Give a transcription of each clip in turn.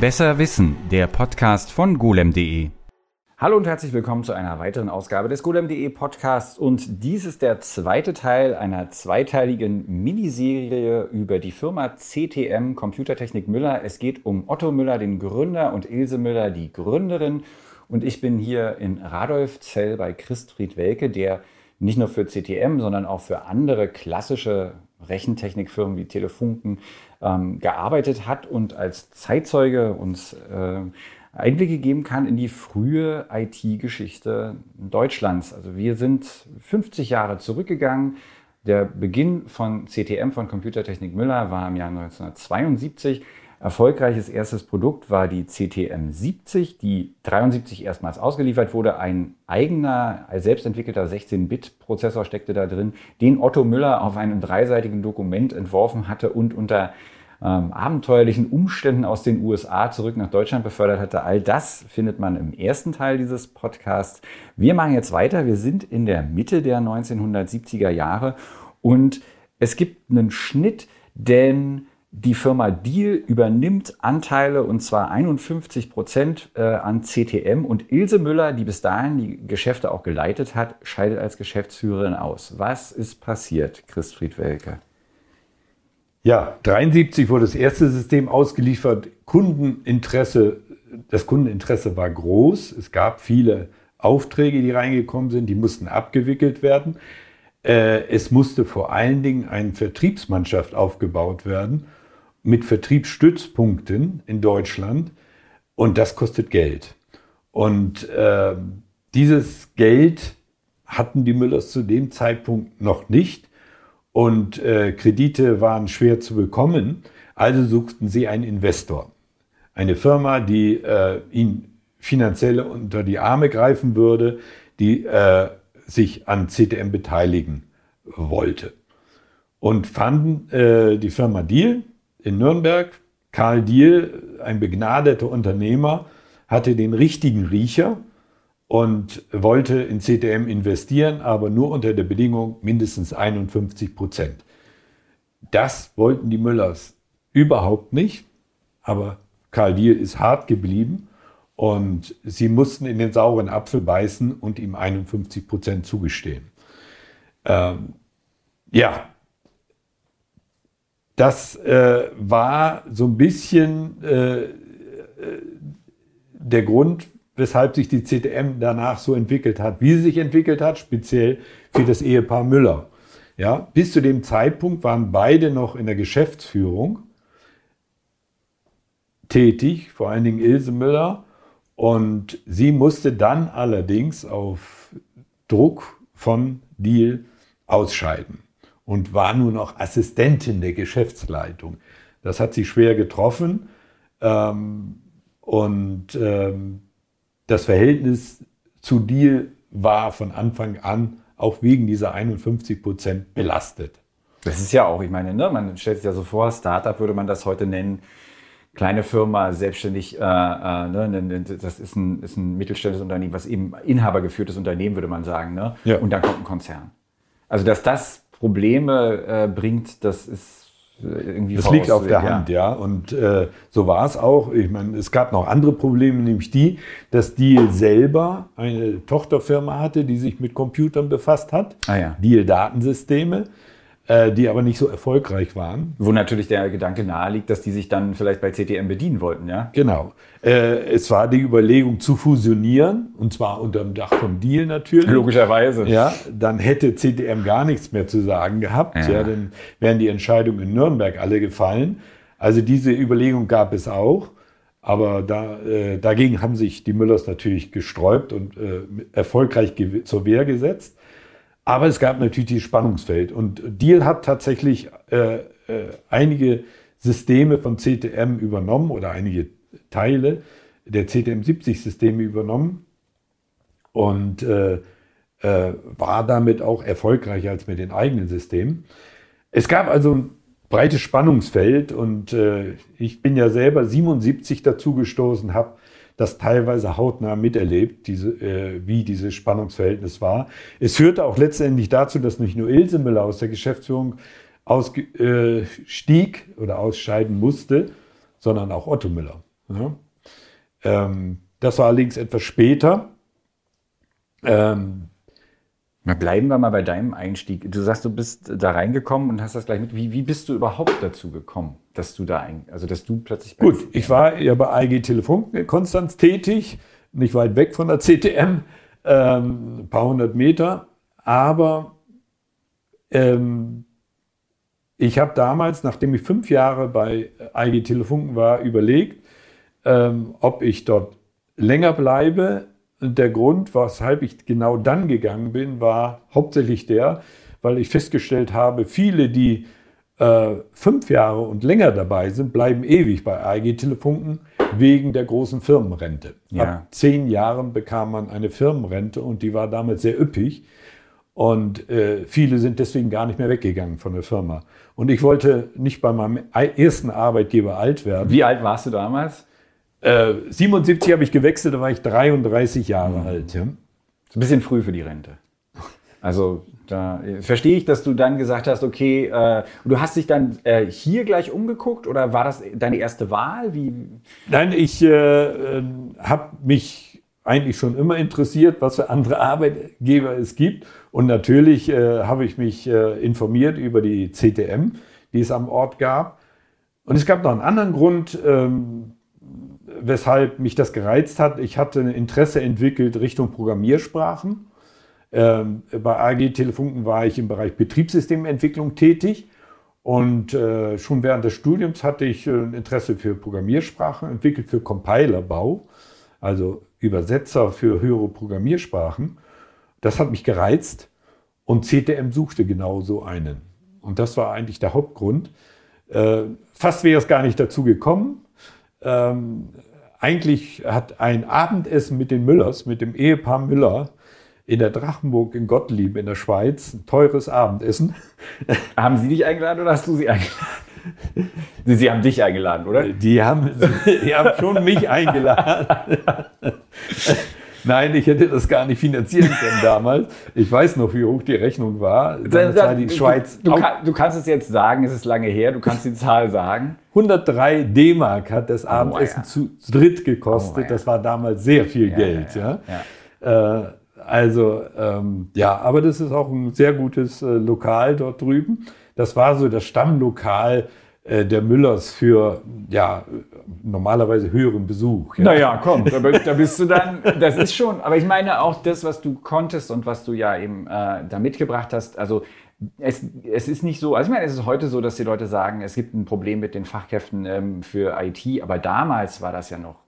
Besser Wissen, der Podcast von golem.de. Hallo und herzlich willkommen zu einer weiteren Ausgabe des golem.de Podcasts und dies ist der zweite Teil einer zweiteiligen Miniserie über die Firma CTM Computertechnik Müller. Es geht um Otto Müller, den Gründer und Ilse Müller, die Gründerin und ich bin hier in Radolfzell bei Christfried Welke, der nicht nur für CTM, sondern auch für andere klassische Rechentechnikfirmen wie Telefunken ähm, gearbeitet hat und als Zeitzeuge uns äh, Einblicke geben kann in die frühe IT-Geschichte Deutschlands. Also wir sind 50 Jahre zurückgegangen. Der Beginn von CTM, von Computertechnik Müller, war im Jahr 1972. Erfolgreiches erstes Produkt war die CTM 70, die 73 erstmals ausgeliefert wurde. Ein eigener, selbstentwickelter 16-Bit-Prozessor steckte da drin, den Otto Müller auf einem dreiseitigen Dokument entworfen hatte und unter ähm, abenteuerlichen Umständen aus den USA zurück nach Deutschland befördert hatte. All das findet man im ersten Teil dieses Podcasts. Wir machen jetzt weiter. Wir sind in der Mitte der 1970er Jahre und es gibt einen Schnitt, denn die Firma Deal übernimmt Anteile und zwar 51 Prozent äh, an CTM und Ilse Müller, die bis dahin die Geschäfte auch geleitet hat, scheidet als Geschäftsführerin aus. Was ist passiert, Christfried Welke? Ja, 73 wurde das erste System ausgeliefert. Kundeninteresse, das Kundeninteresse war groß. Es gab viele Aufträge, die reingekommen sind, die mussten abgewickelt werden. Äh, es musste vor allen Dingen eine Vertriebsmannschaft aufgebaut werden mit Vertriebsstützpunkten in Deutschland und das kostet Geld. Und äh, dieses Geld hatten die Müllers zu dem Zeitpunkt noch nicht und äh, Kredite waren schwer zu bekommen. Also suchten sie einen Investor, eine Firma, die äh, ihnen finanziell unter die Arme greifen würde, die äh, sich an CTM beteiligen wollte. Und fanden äh, die Firma Deal, in Nürnberg. Karl Diehl, ein begnadeter Unternehmer, hatte den richtigen Riecher und wollte in CTM investieren, aber nur unter der Bedingung mindestens 51 Prozent. Das wollten die Müllers überhaupt nicht, aber Karl Diehl ist hart geblieben und sie mussten in den sauren Apfel beißen und ihm 51 Prozent zugestehen. Ähm, ja, das äh, war so ein bisschen äh, äh der Grund, weshalb sich die CTM danach so entwickelt hat, wie sie sich entwickelt hat, speziell für das Ehepaar Müller. Ja, bis zu dem Zeitpunkt waren beide noch in der Geschäftsführung tätig, vor allen Dingen Ilse Müller. Und sie musste dann allerdings auf Druck von Deal ausscheiden und war nur noch Assistentin der Geschäftsleitung. Das hat sie schwer getroffen. Ähm, und ähm, das Verhältnis zu Deal war von Anfang an auch wegen dieser 51 Prozent belastet. Das ist ja auch, ich meine, ne, man stellt sich ja so vor, Startup würde man das heute nennen, kleine Firma, selbstständig, äh, äh, ne, ne, ne, das ist ein, ist ein mittelständisches Unternehmen, was eben inhabergeführtes Unternehmen, würde man sagen. Ne? Ja. Und dann kommt ein Konzern. Also, dass das Probleme äh, bringt, das ist äh, irgendwie Das liegt auf der ja. Hand, ja. Und äh, so war es auch. Ich meine, es gab noch andere Probleme, nämlich die, dass Deal selber eine Tochterfirma hatte, die sich mit Computern befasst hat. Ah, ja. Deal Datensysteme. Äh, die aber nicht so erfolgreich waren. Wo natürlich der Gedanke naheliegt, dass die sich dann vielleicht bei CTM bedienen wollten, ja? Genau. Äh, es war die Überlegung zu fusionieren, und zwar unter dem Dach von Deal natürlich. Logischerweise. Ja, dann hätte CTM gar nichts mehr zu sagen gehabt, ja, ja dann wären die Entscheidungen in Nürnberg alle gefallen. Also diese Überlegung gab es auch. Aber da, äh, dagegen haben sich die Müllers natürlich gesträubt und äh, erfolgreich zur Wehr gesetzt. Aber es gab natürlich dieses Spannungsfeld. Und Deal hat tatsächlich äh, äh, einige Systeme von CTM übernommen oder einige Teile der CTM70-Systeme übernommen und äh, äh, war damit auch erfolgreicher als mit den eigenen Systemen. Es gab also ein breites Spannungsfeld und äh, ich bin ja selber 77 dazugestoßen, habe das teilweise hautnah miterlebt, diese, äh, wie dieses Spannungsverhältnis war. Es führte auch letztendlich dazu, dass nicht nur Ilse Müller aus der Geschäftsführung ausstieg äh, oder ausscheiden musste, sondern auch Otto Müller. Ja. Ähm, das war allerdings etwas später. Ähm, na, bleiben wir mal bei deinem Einstieg. Du sagst, du bist da reingekommen und hast das gleich mit. Wie, wie bist du überhaupt dazu gekommen, dass du da ein, also dass du plötzlich Gut, ich war ja bei AG Telefon Konstanz tätig, nicht weit weg von der CTM, ähm, ein paar hundert Meter, aber ähm, ich habe damals, nachdem ich fünf Jahre bei AG Telefunken war, überlegt, ähm, ob ich dort länger bleibe. Der Grund, weshalb ich genau dann gegangen bin, war hauptsächlich der, weil ich festgestellt habe, viele, die äh, fünf Jahre und länger dabei sind, bleiben ewig bei AG Telefunken wegen der großen Firmenrente. Ja. Ab zehn Jahren bekam man eine Firmenrente und die war damals sehr üppig. Und äh, viele sind deswegen gar nicht mehr weggegangen von der Firma. Und ich wollte nicht bei meinem ersten Arbeitgeber alt werden. Wie alt warst du damals? Äh, 77 habe ich gewechselt, da war ich 33 Jahre mhm. alt. Ja. ein bisschen früh für die Rente. Also da äh, verstehe ich, dass du dann gesagt hast, okay, äh, du hast dich dann äh, hier gleich umgeguckt oder war das deine erste Wahl? Wie? Nein, ich äh, äh habe mich eigentlich schon immer interessiert, was für andere Arbeitgeber es gibt. Und natürlich äh, habe ich mich informiert über die CTM, die es am Ort gab. Und es gab noch einen anderen Grund. Ähm, weshalb mich das gereizt hat. Ich hatte ein Interesse entwickelt Richtung Programmiersprachen. Ähm, bei AG Telefunken war ich im Bereich Betriebssystementwicklung tätig und äh, schon während des Studiums hatte ich äh, ein Interesse für Programmiersprachen entwickelt, für Compilerbau, also Übersetzer für höhere Programmiersprachen. Das hat mich gereizt und CTM suchte genau so einen. Und das war eigentlich der Hauptgrund. Äh, fast wäre es gar nicht dazu gekommen. Ähm, eigentlich hat ein Abendessen mit den Müllers, mit dem Ehepaar Müller in der Drachenburg in Gottlieb in der Schweiz, ein teures Abendessen. Haben Sie dich eingeladen oder hast du sie eingeladen? Sie, sie haben dich eingeladen, oder? Die haben, die haben schon mich eingeladen. Nein, ich hätte das gar nicht finanzieren können damals. Ich weiß noch, wie hoch die Rechnung war. Damals war die Schweiz. Du, du, kann, du, kannst es jetzt sagen, es ist lange her, du kannst die Zahl sagen. 103 D-Mark hat das Abendessen oh, ja. zu dritt gekostet. Oh, ja. Das war damals sehr viel ja, Geld. Ja, äh, also, ähm, ja, aber das ist auch ein sehr gutes äh, Lokal dort drüben. Das war so das Stammlokal äh, der Müllers für ja normalerweise höheren Besuch. Ja. Naja, komm, da, da, bist du dann, das ist schon, aber ich meine auch das, was du konntest und was du ja eben äh, da mitgebracht hast, also es, es ist nicht so, also ich meine, es ist heute so, dass die Leute sagen, es gibt ein Problem mit den Fachkräften ähm, für IT, aber damals war das ja noch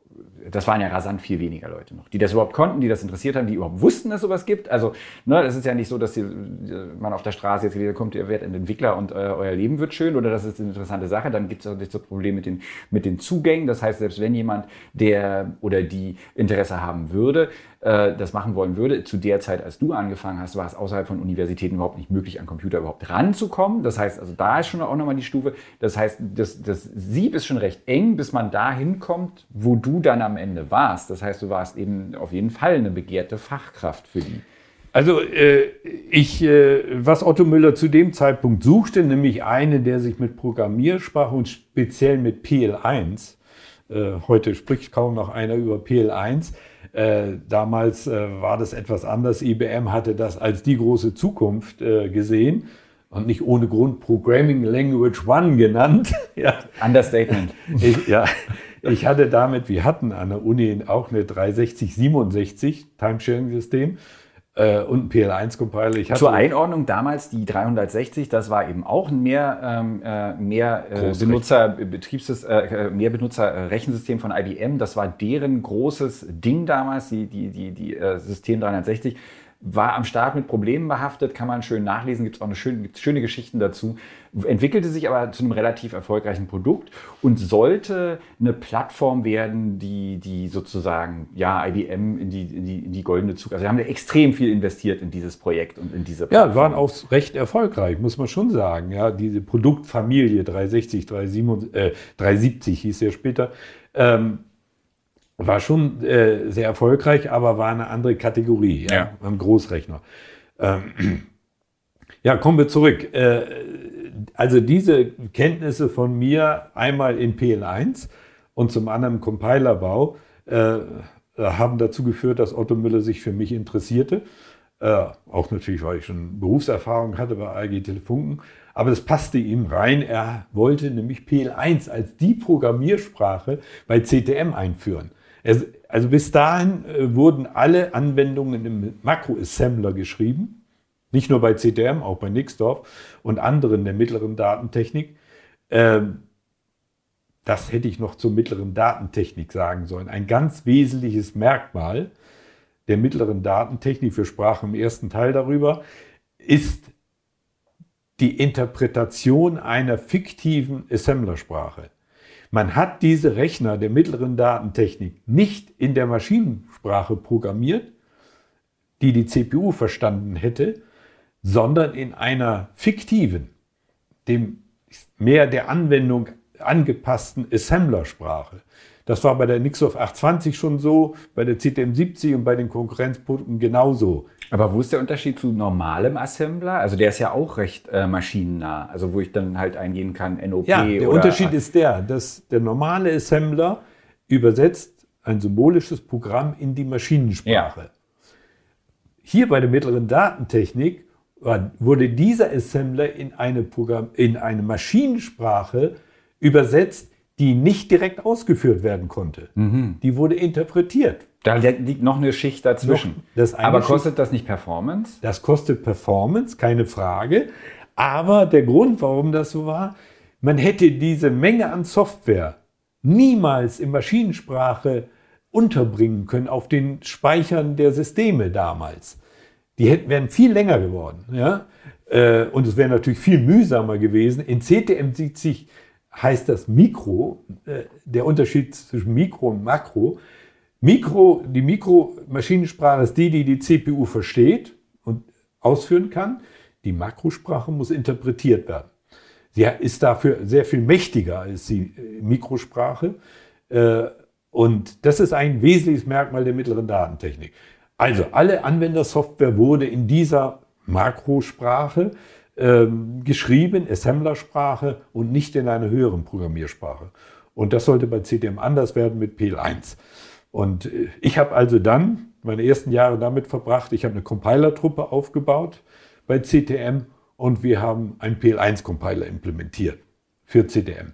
das waren ja rasant viel weniger Leute noch, die das überhaupt konnten, die das interessiert haben, die überhaupt wussten, dass sowas gibt. Also, ne, das ist ja nicht so, dass die, man auf der Straße jetzt wieder kommt, ihr werdet ein Entwickler und äh, euer Leben wird schön oder das ist eine interessante Sache. Dann gibt es auch nicht so Problem mit den, mit den Zugängen. Das heißt, selbst wenn jemand, der oder die Interesse haben würde, das machen wollen würde. Zu der Zeit, als du angefangen hast, war es außerhalb von Universitäten überhaupt nicht möglich, an Computer überhaupt ranzukommen. Das heißt, also da ist schon auch nochmal die Stufe. Das heißt, das, das Sieb ist schon recht eng, bis man da hinkommt, wo du dann am Ende warst. Das heißt, du warst eben auf jeden Fall eine begehrte Fachkraft für die. Also äh, ich, äh, was Otto Müller zu dem Zeitpunkt suchte, nämlich eine, der sich mit Programmiersprache und speziell mit PL1, äh, heute spricht kaum noch einer über PL1, äh, damals äh, war das etwas anders. IBM hatte das als die große Zukunft äh, gesehen und nicht ohne Grund Programming Language One genannt. ja. Understatement. Ich, ja, ich hatte damit, wir hatten an der Uni auch eine 36067 Timesharing-System äh, und ein PL1-Compiler. Zur Einordnung damals die 360, das war eben auch ein mehr, ähm, äh, mehr äh, Benutzer Betriebssys äh, äh, mehr Benutzer äh, Rechensystem von IBM. Das war deren großes Ding damals, die die die die System 360 war am Start mit Problemen behaftet, kann man schön nachlesen, gibt es auch eine schöne, schöne Geschichten dazu, entwickelte sich aber zu einem relativ erfolgreichen Produkt und sollte eine Plattform werden, die, die sozusagen ja, IBM in die, in die, in die goldene Zug. Also wir haben extrem viel investiert in dieses Projekt und in diese Plattform. Ja, waren auch recht erfolgreich, muss man schon sagen. Ja, diese Produktfamilie 360, 370, äh, 370 hieß ja später. Ähm, war schon äh, sehr erfolgreich, aber war eine andere Kategorie, ja, ja. am Großrechner. Ähm, ja, kommen wir zurück. Äh, also diese Kenntnisse von mir einmal in PL1 und zum anderen Compilerbau äh, haben dazu geführt, dass Otto Müller sich für mich interessierte. Äh, auch natürlich, weil ich schon Berufserfahrung hatte bei AG Telefunken. Aber das passte ihm rein. Er wollte nämlich PL1 als die Programmiersprache bei CTM einführen. Also bis dahin äh, wurden alle Anwendungen im Makroassembler geschrieben. Nicht nur bei CTM, auch bei Nixdorf und anderen der mittleren Datentechnik. Ähm, das hätte ich noch zur mittleren Datentechnik sagen sollen. Ein ganz wesentliches Merkmal der mittleren Datentechnik, wir sprachen im ersten Teil darüber, ist die Interpretation einer fiktiven Assemblersprache. Man hat diese Rechner der mittleren Datentechnik nicht in der Maschinensprache programmiert, die die CPU verstanden hätte, sondern in einer fiktiven, dem mehr der Anwendung angepassten Assemblersprache. Das war bei der Nixof 820 schon so, bei der CTM70 und bei den Konkurrenzprodukten genauso. Aber wo ist der Unterschied zu normalem Assembler? Also der ist ja auch recht äh, maschinennah, also wo ich dann halt eingehen kann, NOP. Ja, der Unterschied ist der, dass der normale Assembler übersetzt ein symbolisches Programm in die Maschinensprache. Ja. Hier bei der mittleren Datentechnik wurde dieser Assembler in eine, Programm, in eine Maschinensprache übersetzt, die nicht direkt ausgeführt werden konnte. Mhm. Die wurde interpretiert. Da liegt noch eine Schicht dazwischen. aber kostet Schicht, das nicht Performance? Das kostet Performance, keine Frage. Aber der Grund, warum das so war, man hätte diese Menge an Software niemals in Maschinensprache unterbringen können auf den Speichern der Systeme damals. Die hätten, wären viel länger geworden. Ja? Äh, und es wäre natürlich viel mühsamer gewesen. In CTM sieht sich heißt das Mikro, äh, der Unterschied zwischen Mikro und Makro. Mikro, die Mikromaschinensprache ist die, die die CPU versteht und ausführen kann. Die Makrosprache muss interpretiert werden. Sie ist dafür sehr viel mächtiger als die äh, Mikrosprache. Äh, und das ist ein wesentliches Merkmal der mittleren Datentechnik. Also alle Anwendersoftware wurde in dieser Makrosprache ähm, geschrieben, Assemblersprache und nicht in einer höheren Programmiersprache. Und das sollte bei CTM anders werden mit PL1. Und äh, ich habe also dann meine ersten Jahre damit verbracht, ich habe eine Compiler-Truppe aufgebaut bei CTM und wir haben einen PL1-Compiler implementiert für CTM.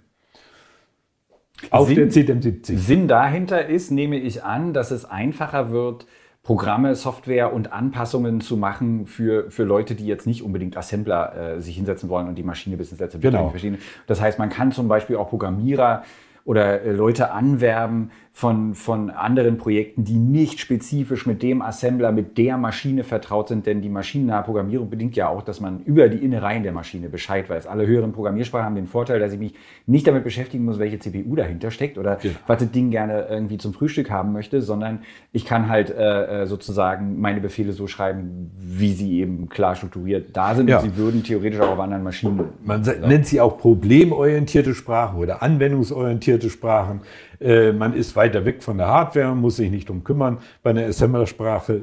Auf Sinn, der CTM70. Sinn dahinter ist, nehme ich an, dass es einfacher wird, Programme, Software und Anpassungen zu machen für, für Leute, die jetzt nicht unbedingt Assembler äh, sich hinsetzen wollen und die Maschine bis ins letzte genau. verstehen. Das heißt, man kann zum Beispiel auch Programmierer oder äh, Leute anwerben von, von anderen Projekten, die nicht spezifisch mit dem Assembler, mit der Maschine vertraut sind, denn die maschinennahe Programmierung bedingt ja auch, dass man über die Innereien der Maschine Bescheid weiß. Alle höheren Programmiersprachen haben den Vorteil, dass ich mich nicht damit beschäftigen muss, welche CPU dahinter steckt oder ja. was das Ding gerne irgendwie zum Frühstück haben möchte, sondern ich kann halt äh, äh sozusagen meine Befehle so schreiben, wie sie eben klar strukturiert da sind ja. und sie würden theoretisch auch auf anderen Maschinen. Man nennt sie auch problemorientierte Sprachen oder anwendungsorientierte Sprachen. Äh, man ist weiter weg von der Hardware, muss sich nicht drum kümmern. Bei einer Assembler-Sprache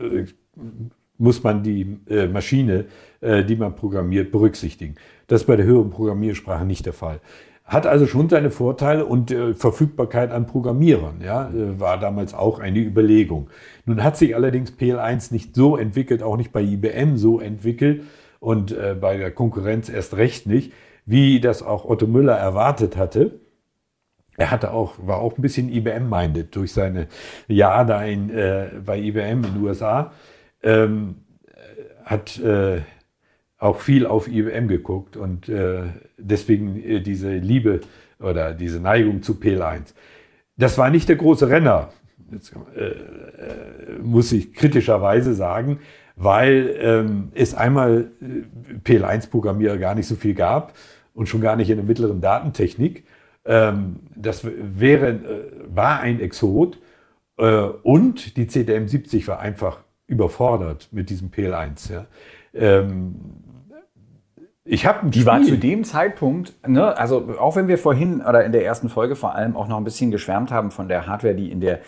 äh, äh, muss man die äh, Maschine, äh, die man programmiert, berücksichtigen. Das ist bei der höheren Programmiersprache nicht der Fall. Hat also schon seine Vorteile und äh, Verfügbarkeit an Programmierern, ja, war damals auch eine Überlegung. Nun hat sich allerdings PL1 nicht so entwickelt, auch nicht bei IBM so entwickelt und bei der Konkurrenz erst recht nicht, wie das auch Otto Müller erwartet hatte. Er hatte auch, war auch ein bisschen IBM-minded durch seine Jahre da in, äh, bei IBM in den USA. Ähm, hat äh, auch viel auf IBM geguckt und äh, deswegen äh, diese Liebe oder diese Neigung zu PL1. Das war nicht der große Renner, Jetzt, äh, äh, muss ich kritischerweise sagen, weil ähm, es einmal PL1-Programmierer gar nicht so viel gab und schon gar nicht in der mittleren Datentechnik. Ähm, das wäre, äh, war ein Exot äh, und die CDM 70 war einfach überfordert mit diesem PL1. Ja. Ähm, ich habe die war zu dem Zeitpunkt, ne, also auch wenn wir vorhin oder in der ersten Folge vor allem auch noch ein bisschen geschwärmt haben von der Hardware, die in der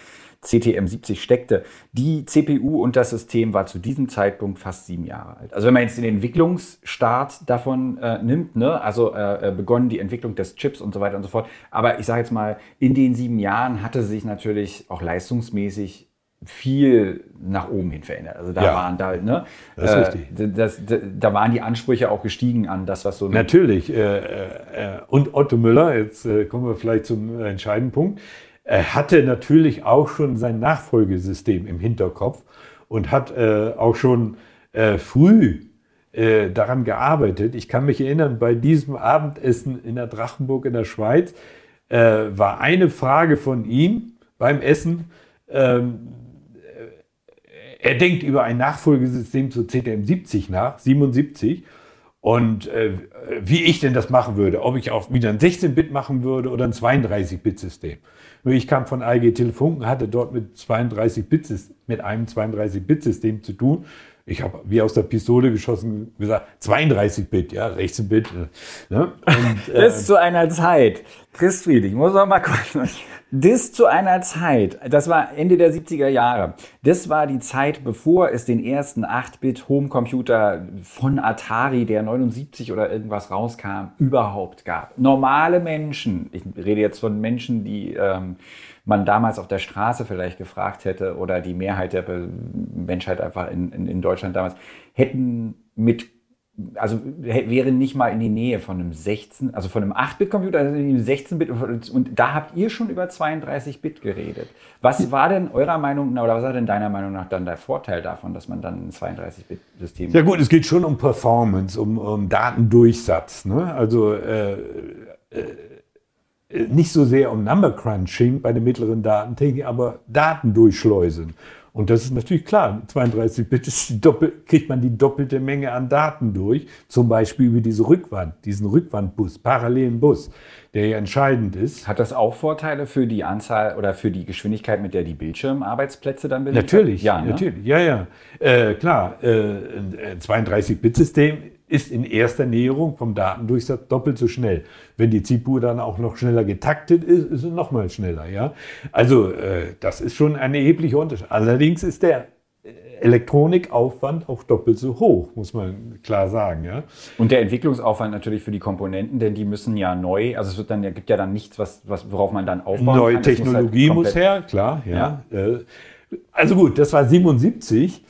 CTM70 steckte. Die CPU und das System war zu diesem Zeitpunkt fast sieben Jahre alt. Also wenn man jetzt den Entwicklungsstart davon äh, nimmt, ne, also äh, äh begonnen die Entwicklung des Chips und so weiter und so fort. Aber ich sage jetzt mal, in den sieben Jahren hatte sich natürlich auch leistungsmäßig viel nach oben hin verändert. Also da ja, waren da, ne, das ist äh, das, das, da waren die Ansprüche auch gestiegen an das, was so. Natürlich. Äh, äh, und Otto Müller, jetzt äh, kommen wir vielleicht zum entscheidenden Punkt, er hatte natürlich auch schon sein Nachfolgesystem im Hinterkopf und hat äh, auch schon äh, früh daran gearbeitet. Ich kann mich erinnern, bei diesem Abendessen in der Drachenburg in der Schweiz war eine Frage von ihm beim Essen. Ähm, er denkt über ein Nachfolgesystem zu CTM70 nach, 77. Und äh, wie ich denn das machen würde, ob ich auch wieder ein 16-Bit machen würde oder ein 32-Bit-System. Ich kam von AEG Telefunken, hatte dort mit 32 Bit mit einem 32-Bit-System zu tun. Ich habe wie aus der Pistole geschossen gesagt, 32 Bit, ja, 16 Bit. Ne? Und, äh, das zu einer Zeit. Christfried, ich muss noch mal kurz. Das zu einer Zeit, das war Ende der 70er Jahre, das war die Zeit, bevor es den ersten 8-Bit-Homecomputer von Atari, der 79 oder irgendwas rauskam, überhaupt gab. Normale Menschen, ich rede jetzt von Menschen, die ähm, man damals auf der Straße vielleicht gefragt hätte oder die Mehrheit der Menschheit einfach in, in, in Deutschland damals, hätten mit also wäre nicht mal in die Nähe von einem 16, also von einem 8-Bit-Computer, also einem 16-Bit und da habt ihr schon über 32-Bit geredet. Was war denn eurer Meinung nach, oder was war denn deiner Meinung nach dann der Vorteil davon, dass man dann ein 32-Bit-System Ja gut, es geht schon um Performance, um, um Datendurchsatz. Ne? Also äh, äh, nicht so sehr um Number Crunching bei der mittleren Datentechnik, aber Datendurchschleusen. Und das ist natürlich klar, 32 Bit ist Doppel, kriegt man die doppelte Menge an Daten durch, zum Beispiel über diese Rückwand, diesen Rückwandbus, parallelen Bus, der ja entscheidend ist. Hat das auch Vorteile für die Anzahl oder für die Geschwindigkeit, mit der die Bildschirmarbeitsplätze dann belegt Natürlich, ja, ne? natürlich, ja, ja. Äh, klar, äh, ein 32-Bit-System ist in erster Näherung vom Datendurchsatz doppelt so schnell. Wenn die ZIPU dann auch noch schneller getaktet ist, ist es noch mal schneller. Ja? Also äh, das ist schon ein erheblicher Unterschied. Allerdings ist der äh, Elektronikaufwand auch doppelt so hoch, muss man klar sagen. Ja? Und der Entwicklungsaufwand natürlich für die Komponenten, denn die müssen ja neu, also es wird dann, gibt ja dann nichts, was, was, worauf man dann aufbauen Neue kann. Technologie muss, halt muss, her, klar. Ja. ja. Äh, also gut, das war 77.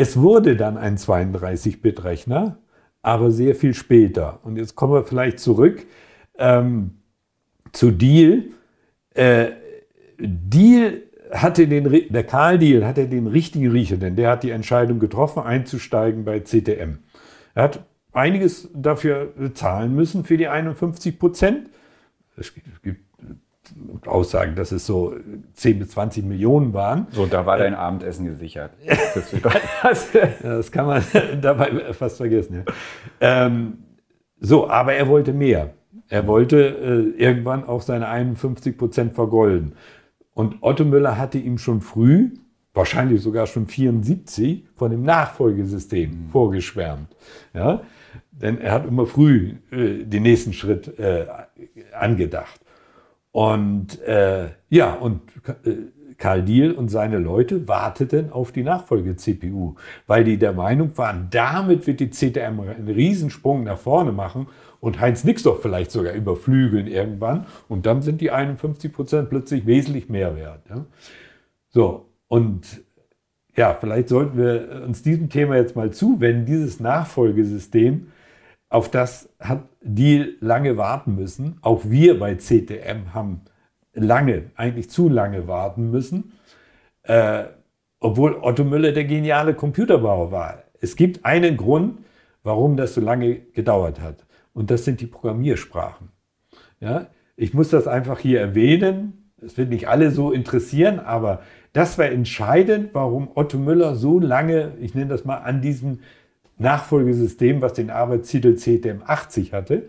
Es wurde dann ein 32-Bit-Rechner, aber sehr viel später. Und jetzt kommen wir vielleicht zurück ähm, zu Deal. Äh, Deal hatte den, der Karl Deal hatte den richtigen Riecher, denn der hat die Entscheidung getroffen, einzusteigen bei CTM. Er hat einiges dafür zahlen müssen für die 51 Prozent. Es gibt Aussagen, dass es so 10 bis 20 Millionen waren. So, da war dein Abendessen gesichert. Das, das kann man dabei fast vergessen. Ja. Ähm, so, aber er wollte mehr. Er wollte äh, irgendwann auch seine 51 Prozent vergolden. Und Otto Müller hatte ihm schon früh, wahrscheinlich sogar schon 74, von dem Nachfolgesystem mhm. vorgeschwärmt. Ja? Denn er hat immer früh äh, den nächsten Schritt äh, angedacht. Und äh, ja, und äh, Karl Diehl und seine Leute warteten auf die Nachfolge-CPU, weil die der Meinung waren, damit wird die CTM einen Riesensprung nach vorne machen und Heinz Nixdorf vielleicht sogar überflügeln irgendwann. Und dann sind die 51 Prozent plötzlich wesentlich mehr wert. Ja? So, und ja, vielleicht sollten wir uns diesem Thema jetzt mal zuwenden, dieses Nachfolgesystem auf das hat die lange warten müssen. Auch wir bei CTM haben lange, eigentlich zu lange warten müssen, äh, obwohl Otto Müller der geniale Computerbauer war. Es gibt einen Grund, warum das so lange gedauert hat. Und das sind die Programmiersprachen. Ja, ich muss das einfach hier erwähnen. Es wird nicht alle so interessieren, aber das war entscheidend, warum Otto Müller so lange, ich nenne das mal, an diesem Nachfolgesystem, was den Arbeitstitel CTM80 hatte,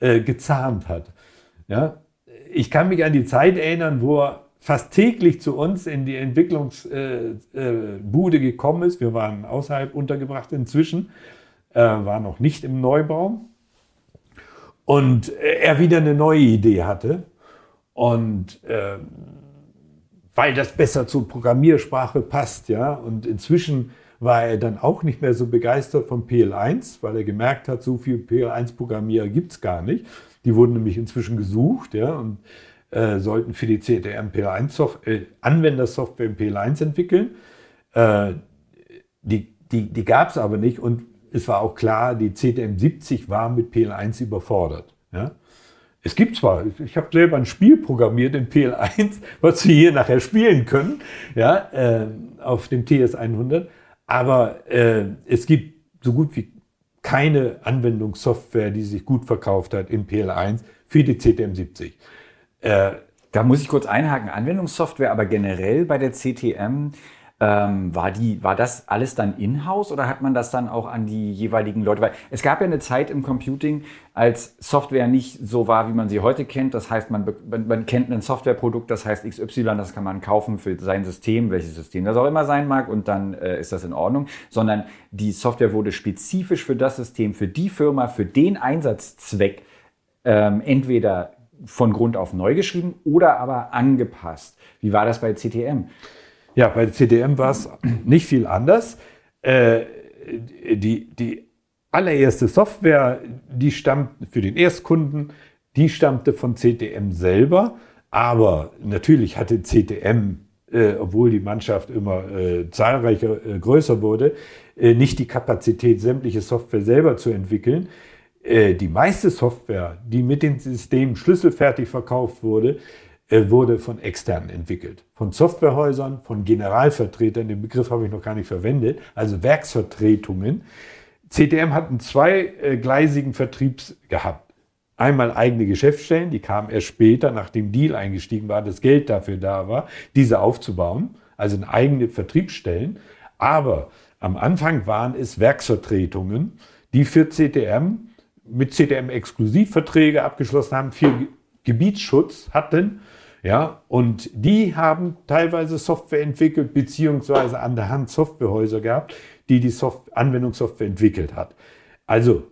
äh, gezahnt hat. Ja? Ich kann mich an die Zeit erinnern, wo er fast täglich zu uns in die Entwicklungsbude äh, äh, gekommen ist. Wir waren außerhalb untergebracht inzwischen, äh, war noch nicht im Neubau. Und er wieder eine neue Idee hatte. Und äh, weil das besser zur Programmiersprache passt, ja. Und inzwischen war er dann auch nicht mehr so begeistert von PL1, weil er gemerkt hat, so viel PL1-Programmierer gibt es gar nicht. Die wurden nämlich inzwischen gesucht, ja, und äh, sollten für die CTM PL1 äh, Anwendersoftware in PL1 entwickeln. Äh, die die, die gab es aber nicht und es war auch klar, die CTM 70 war mit PL1 überfordert. Ja. Es gibt zwar, ich habe selber ein Spiel programmiert in PL1, was wir hier nachher spielen können, ja, äh, auf dem TS100, aber äh, es gibt so gut wie keine Anwendungssoftware, die sich gut verkauft hat in PL1 für die CTM70. Äh, da muss ich kurz einhaken, Anwendungssoftware, aber generell bei der CTM ähm, war, die, war das alles dann in-house oder hat man das dann auch an die jeweiligen Leute? Weil es gab ja eine Zeit im Computing, als Software nicht so war, wie man sie heute kennt. Das heißt, man, man, man kennt ein Softwareprodukt, das heißt XY, das kann man kaufen für sein System, welches System das auch immer sein mag, und dann äh, ist das in Ordnung. Sondern die Software wurde spezifisch für das System, für die Firma, für den Einsatzzweck ähm, entweder von Grund auf neu geschrieben oder aber angepasst. Wie war das bei CTM? Ja, bei CDM war es nicht viel anders. Äh, die, die allererste Software, die stammt für den Erstkunden, die stammte von CTM selber. Aber natürlich hatte CTM, äh, obwohl die Mannschaft immer äh, zahlreicher, äh, größer wurde, äh, nicht die Kapazität, sämtliche Software selber zu entwickeln. Äh, die meiste Software, die mit den Systemen schlüsselfertig verkauft wurde, wurde von externen entwickelt. Von Softwarehäusern, von Generalvertretern, den Begriff habe ich noch gar nicht verwendet, also Werksvertretungen. CTM hat einen zweigleisigen Vertriebs gehabt. Einmal eigene Geschäftsstellen, die kamen erst später, nachdem Deal eingestiegen war, das Geld dafür da war, diese aufzubauen, also eigene Vertriebsstellen. Aber am Anfang waren es Werksvertretungen, die für CTM mit CTM Exklusivverträge abgeschlossen haben, für Gebietsschutz hatten ja, und die haben teilweise Software entwickelt, beziehungsweise an der Hand Softwarehäuser gehabt, die die Soft Anwendungssoftware entwickelt hat. Also,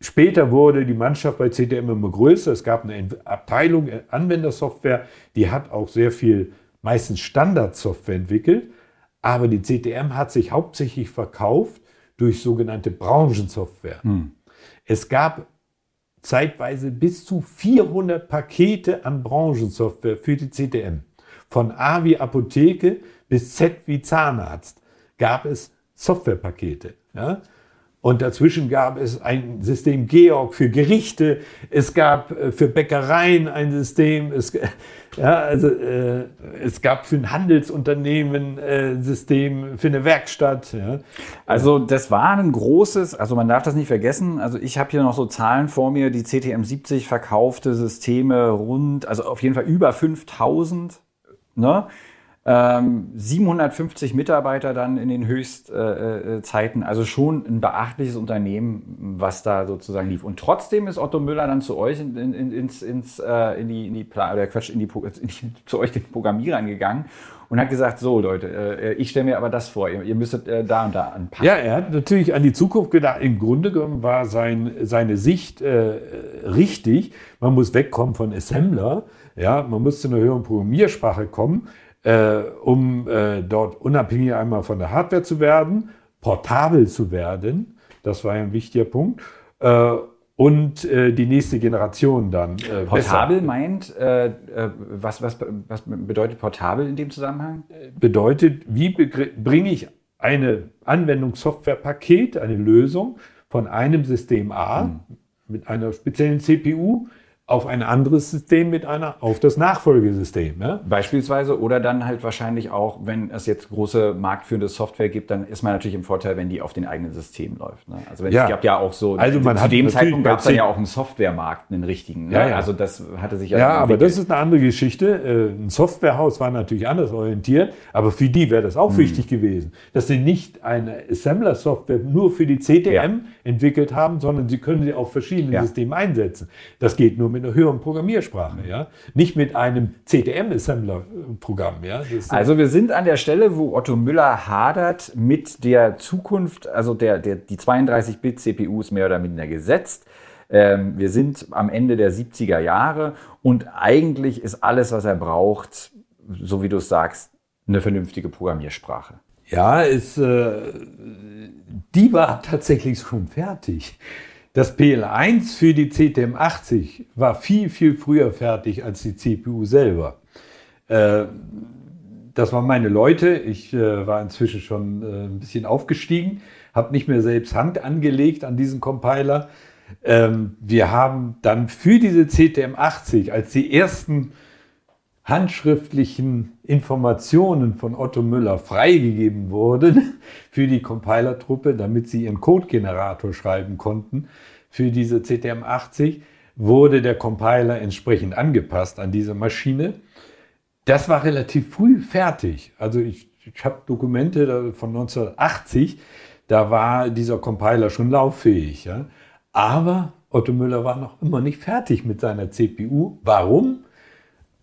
später wurde die Mannschaft bei CTM immer größer. Es gab eine Abteilung äh, Anwendersoftware, die hat auch sehr viel, meistens Standardsoftware entwickelt. Aber die CTM hat sich hauptsächlich verkauft durch sogenannte Branchensoftware. Hm. Es gab zeitweise bis zu 400 Pakete an Branchensoftware für die CTM. Von A wie Apotheke bis Z wie Zahnarzt gab es Softwarepakete. Ja? Und dazwischen gab es ein System Georg für Gerichte, es gab äh, für Bäckereien ein System, es, ja, also, äh, es gab für ein Handelsunternehmen ein äh, System, für eine Werkstatt. Ja. Also das war ein großes, also man darf das nicht vergessen, also ich habe hier noch so Zahlen vor mir, die CTM 70 verkaufte Systeme rund, also auf jeden Fall über 5000. Ne? Ähm, 750 Mitarbeiter dann in den Höchstzeiten, äh, also schon ein beachtliches Unternehmen, was da sozusagen lief. Und trotzdem ist Otto Müller dann zu euch in, in, ins, ins, äh, in die, in die, oder Quatsch, in die, in die, zu euch den Programmierern gegangen und hat gesagt, so Leute, äh, ich stelle mir aber das vor, ihr, ihr müsstet äh, da und da anpassen. Ja, er hat natürlich an die Zukunft gedacht. Im Grunde genommen war sein, seine Sicht äh, richtig. Man muss wegkommen von Assembler, ja, man muss zu einer höheren Programmiersprache kommen äh, um äh, dort unabhängig einmal von der Hardware zu werden, portabel zu werden. Das war ein wichtiger Punkt. Äh, und äh, die nächste Generation dann. Äh, portabel besser. meint, äh, was, was, was bedeutet portabel in dem Zusammenhang? Bedeutet, wie bringe ich eine Anwendungssoftwarepaket, eine Lösung von einem System A hm. mit einer speziellen CPU auf ein anderes System mit einer, auf das Nachfolgesystem. Ja? Beispielsweise oder dann halt wahrscheinlich auch, wenn es jetzt große marktführende Software gibt, dann ist man natürlich im Vorteil, wenn die auf den eigenen System läuft. Ne? Also wenn ja. es gab ja auch so, also man zu dem Zeitpunkt gab es ja auch einen Softwaremarkt, einen richtigen. Ne? Ja, ja. Also das hatte sich ja. Ja, aber das ist eine andere Geschichte. Äh, ein Softwarehaus war natürlich anders orientiert, aber für die wäre das auch hm. wichtig gewesen, dass sie nicht eine Assembler-Software nur für die CTM entwickelt haben, sondern sie können sie auf verschiedenen Systemen einsetzen. Das geht nur mit einer höheren Programmiersprache, ja, nicht mit einem CTM-Assembler-Programm, ja. also wir sind an der Stelle, wo Otto Müller hadert mit der Zukunft, also der, der die 32-Bit-CPU ist mehr oder minder gesetzt. Ähm, wir sind am Ende der 70er Jahre und eigentlich ist alles, was er braucht, so wie du es sagst, eine vernünftige Programmiersprache? Ja, es, äh, die war tatsächlich schon fertig. Das PL1 für die CTM80 war viel, viel früher fertig als die CPU selber. Äh, das waren meine Leute. Ich äh, war inzwischen schon äh, ein bisschen aufgestiegen, habe nicht mehr selbst Hand angelegt an diesen Compiler. Ähm, wir haben dann für diese CTM80, als die ersten handschriftlichen Informationen von Otto Müller freigegeben wurden für die Compilertruppe, damit sie ihren Codegenerator schreiben konnten für diese CTM80, wurde der Compiler entsprechend angepasst an diese Maschine. Das war relativ früh fertig. Also ich, ich habe Dokumente von 1980, da war dieser Compiler schon lauffähig. Ja? Aber Otto Müller war noch immer nicht fertig mit seiner CPU. Warum?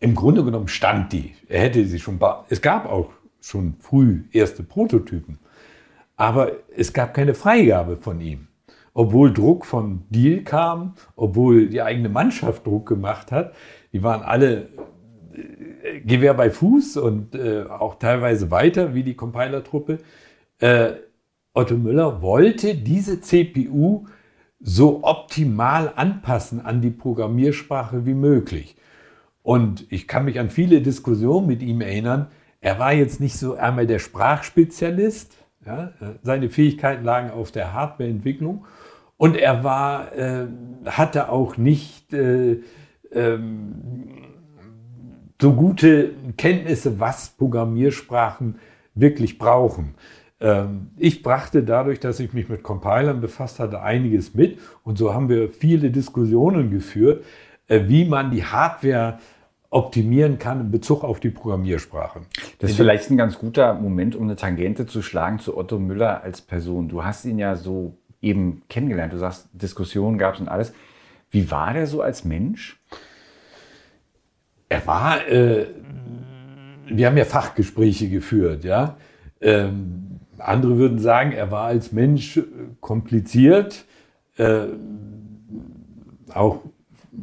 Im Grunde genommen stand die. Er hätte sie schon. Es gab auch schon früh erste Prototypen. Aber es gab keine Freigabe von ihm. Obwohl Druck von Deal kam, obwohl die eigene Mannschaft Druck gemacht hat, die waren alle äh, Gewehr bei Fuß und äh, auch teilweise weiter wie die Compiler-Truppe. Äh, Otto Müller wollte diese CPU so optimal anpassen an die Programmiersprache wie möglich. Und ich kann mich an viele Diskussionen mit ihm erinnern. Er war jetzt nicht so einmal der Sprachspezialist. Ja, seine Fähigkeiten lagen auf der Hardwareentwicklung. Und er war, äh, hatte auch nicht äh, ähm, so gute Kenntnisse, was Programmiersprachen wirklich brauchen. Ähm, ich brachte dadurch, dass ich mich mit Compilern befasst hatte, einiges mit. Und so haben wir viele Diskussionen geführt. Äh, wie man die Hardware optimieren kann in Bezug auf die Programmiersprache. Das ist vielleicht ein ganz guter Moment, um eine Tangente zu schlagen zu Otto Müller als Person. Du hast ihn ja so eben kennengelernt. Du sagst, Diskussionen gab es und alles. Wie war der so als Mensch? Er war, äh, wir haben ja Fachgespräche geführt, ja. Ähm, andere würden sagen, er war als Mensch kompliziert, äh, auch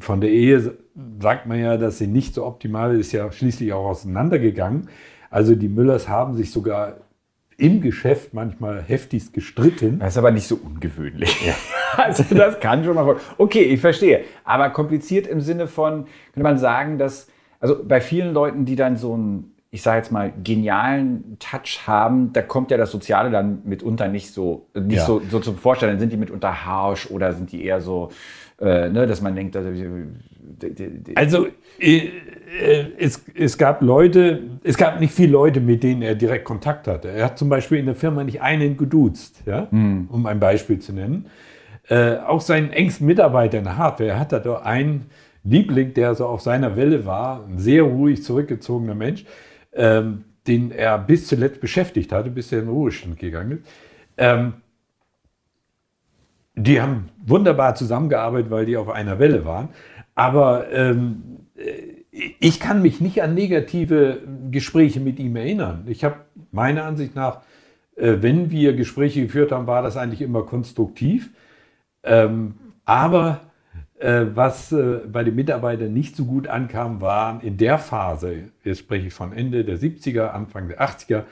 von der Ehe sagt man ja, dass sie nicht so optimal ist, ja schließlich auch auseinandergegangen. Also die Müllers haben sich sogar im Geschäft manchmal heftigst gestritten. Das ist aber nicht so ungewöhnlich. Ja. Also das kann schon mal vor. Okay, ich verstehe. Aber kompliziert im Sinne von, könnte man sagen, dass, also bei vielen Leuten, die dann so einen, ich sage jetzt mal, genialen Touch haben, da kommt ja das Soziale dann mitunter nicht so, nicht ja. so, so zum Vorstellen. Dann sind die mitunter harsch oder sind die eher so, äh, ne, dass man denkt, dass, also äh, äh, es, es gab Leute, es gab nicht viele Leute, mit denen er direkt Kontakt hatte. Er hat zum Beispiel in der Firma nicht einen geduzt, ja, mhm. um ein Beispiel zu nennen. Äh, auch seinen engsten Mitarbeiter in der Hardware hat er doch einen Liebling, der so auf seiner Welle war, ein sehr ruhig zurückgezogener Mensch, ähm, den er bis zuletzt beschäftigt hatte, bis er in den Ruhestand gegangen ist. Ähm, die haben wunderbar zusammengearbeitet, weil die auf einer Welle waren. Aber ähm, ich kann mich nicht an negative Gespräche mit ihm erinnern. Ich habe meiner Ansicht nach, äh, wenn wir Gespräche geführt haben, war das eigentlich immer konstruktiv. Ähm, aber äh, was äh, bei den Mitarbeitern nicht so gut ankam, waren in der Phase, jetzt spreche ich von Ende der 70er, Anfang der 80er,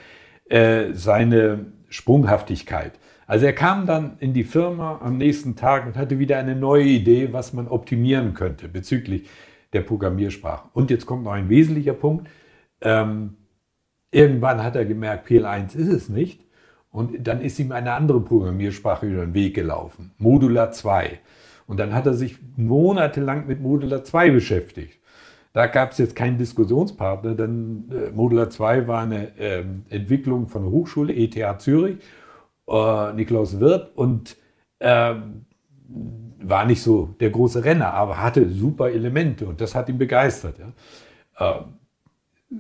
äh, seine Sprunghaftigkeit. Also er kam dann in die Firma am nächsten Tag und hatte wieder eine neue Idee, was man optimieren könnte bezüglich der Programmiersprache. Und jetzt kommt noch ein wesentlicher Punkt. Ähm, irgendwann hat er gemerkt, PL1 ist es nicht. Und dann ist ihm eine andere Programmiersprache über den Weg gelaufen, Modular 2. Und dann hat er sich monatelang mit Modular 2 beschäftigt. Da gab es jetzt keinen Diskussionspartner, denn äh, Modular 2 war eine äh, Entwicklung von der Hochschule ETH Zürich äh, Niklaus Wirth und äh, war nicht so der große Renner, aber hatte super Elemente und das hat ihn begeistert. Ja. Äh,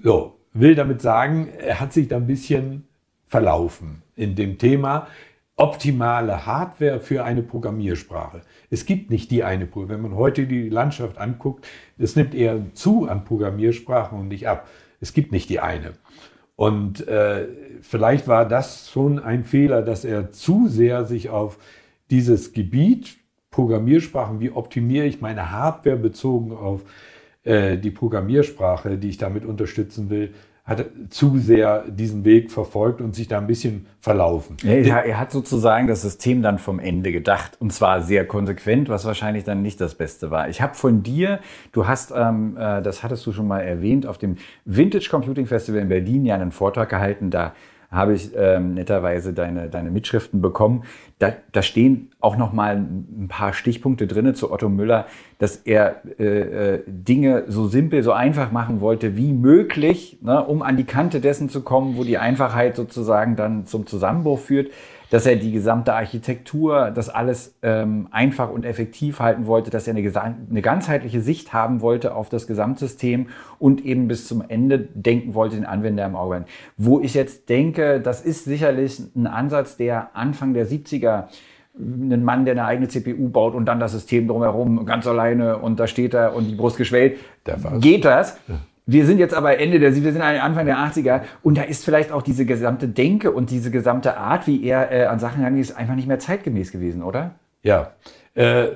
so, will damit sagen, er hat sich da ein bisschen verlaufen in dem Thema optimale Hardware für eine Programmiersprache. Es gibt nicht die eine. Wenn man heute die Landschaft anguckt, es nimmt eher zu an Programmiersprachen und nicht ab. Es gibt nicht die eine. Und äh, vielleicht war das schon ein Fehler, dass er zu sehr sich auf dieses Gebiet Programmiersprachen, wie optimiere ich meine Hardware bezogen auf äh, die Programmiersprache, die ich damit unterstützen will, hat zu sehr diesen Weg verfolgt und sich da ein bisschen verlaufen. Ja, er hat sozusagen das System dann vom Ende gedacht und zwar sehr konsequent, was wahrscheinlich dann nicht das Beste war. Ich habe von dir, du hast, ähm, äh, das hattest du schon mal erwähnt, auf dem Vintage Computing Festival in Berlin ja einen Vortrag gehalten, da habe ich ähm, netterweise deine, deine Mitschriften bekommen. Da, da stehen auch noch mal ein paar Stichpunkte drin zu Otto Müller, dass er äh, äh, Dinge so simpel, so einfach machen wollte wie möglich, ne, um an die Kante dessen zu kommen, wo die Einfachheit sozusagen dann zum Zusammenbruch führt dass er die gesamte Architektur, das alles ähm, einfach und effektiv halten wollte, dass er eine, eine, ganzheitliche Sicht haben wollte auf das Gesamtsystem und eben bis zum Ende denken wollte, den Anwender im Auge. Wo ich jetzt denke, das ist sicherlich ein Ansatz, der Anfang der 70er ein Mann, der eine eigene CPU baut und dann das System drumherum ganz alleine und da steht er und die Brust geschwellt. Geht das? Ja. Wir sind jetzt aber Ende der, wir sind Anfang der 80er und da ist vielleicht auch diese gesamte Denke und diese gesamte Art, wie er äh, an Sachen herangeht, ist einfach nicht mehr zeitgemäß gewesen, oder? Ja, äh,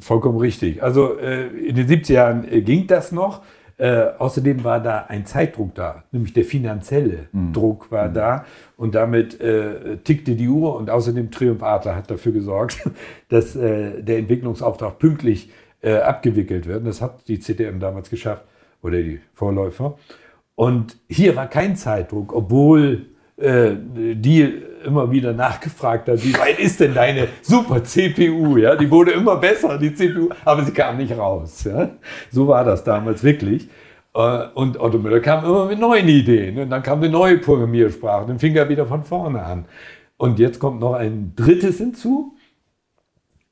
vollkommen richtig. Also äh, in den 70er Jahren äh, ging das noch. Äh, außerdem war da ein Zeitdruck da, nämlich der finanzielle mhm. Druck war mhm. da und damit äh, tickte die Uhr und außerdem Triumph Adler hat dafür gesorgt, dass der Entwicklungsauftrag pünktlich abgewickelt wird. Und das hat die CTM damals geschafft oder die Vorläufer. Und hier war kein Zeitdruck, obwohl äh, die immer wieder nachgefragt hat, wie weit ist denn deine super CPU? Ja, die wurde immer besser, die CPU, aber sie kam nicht raus. Ja? So war das damals wirklich. Äh, und Otto Müller kam immer mit neuen Ideen. Und dann kam eine neue Programmiersprache. Dann fing er wieder von vorne an. Und jetzt kommt noch ein drittes hinzu.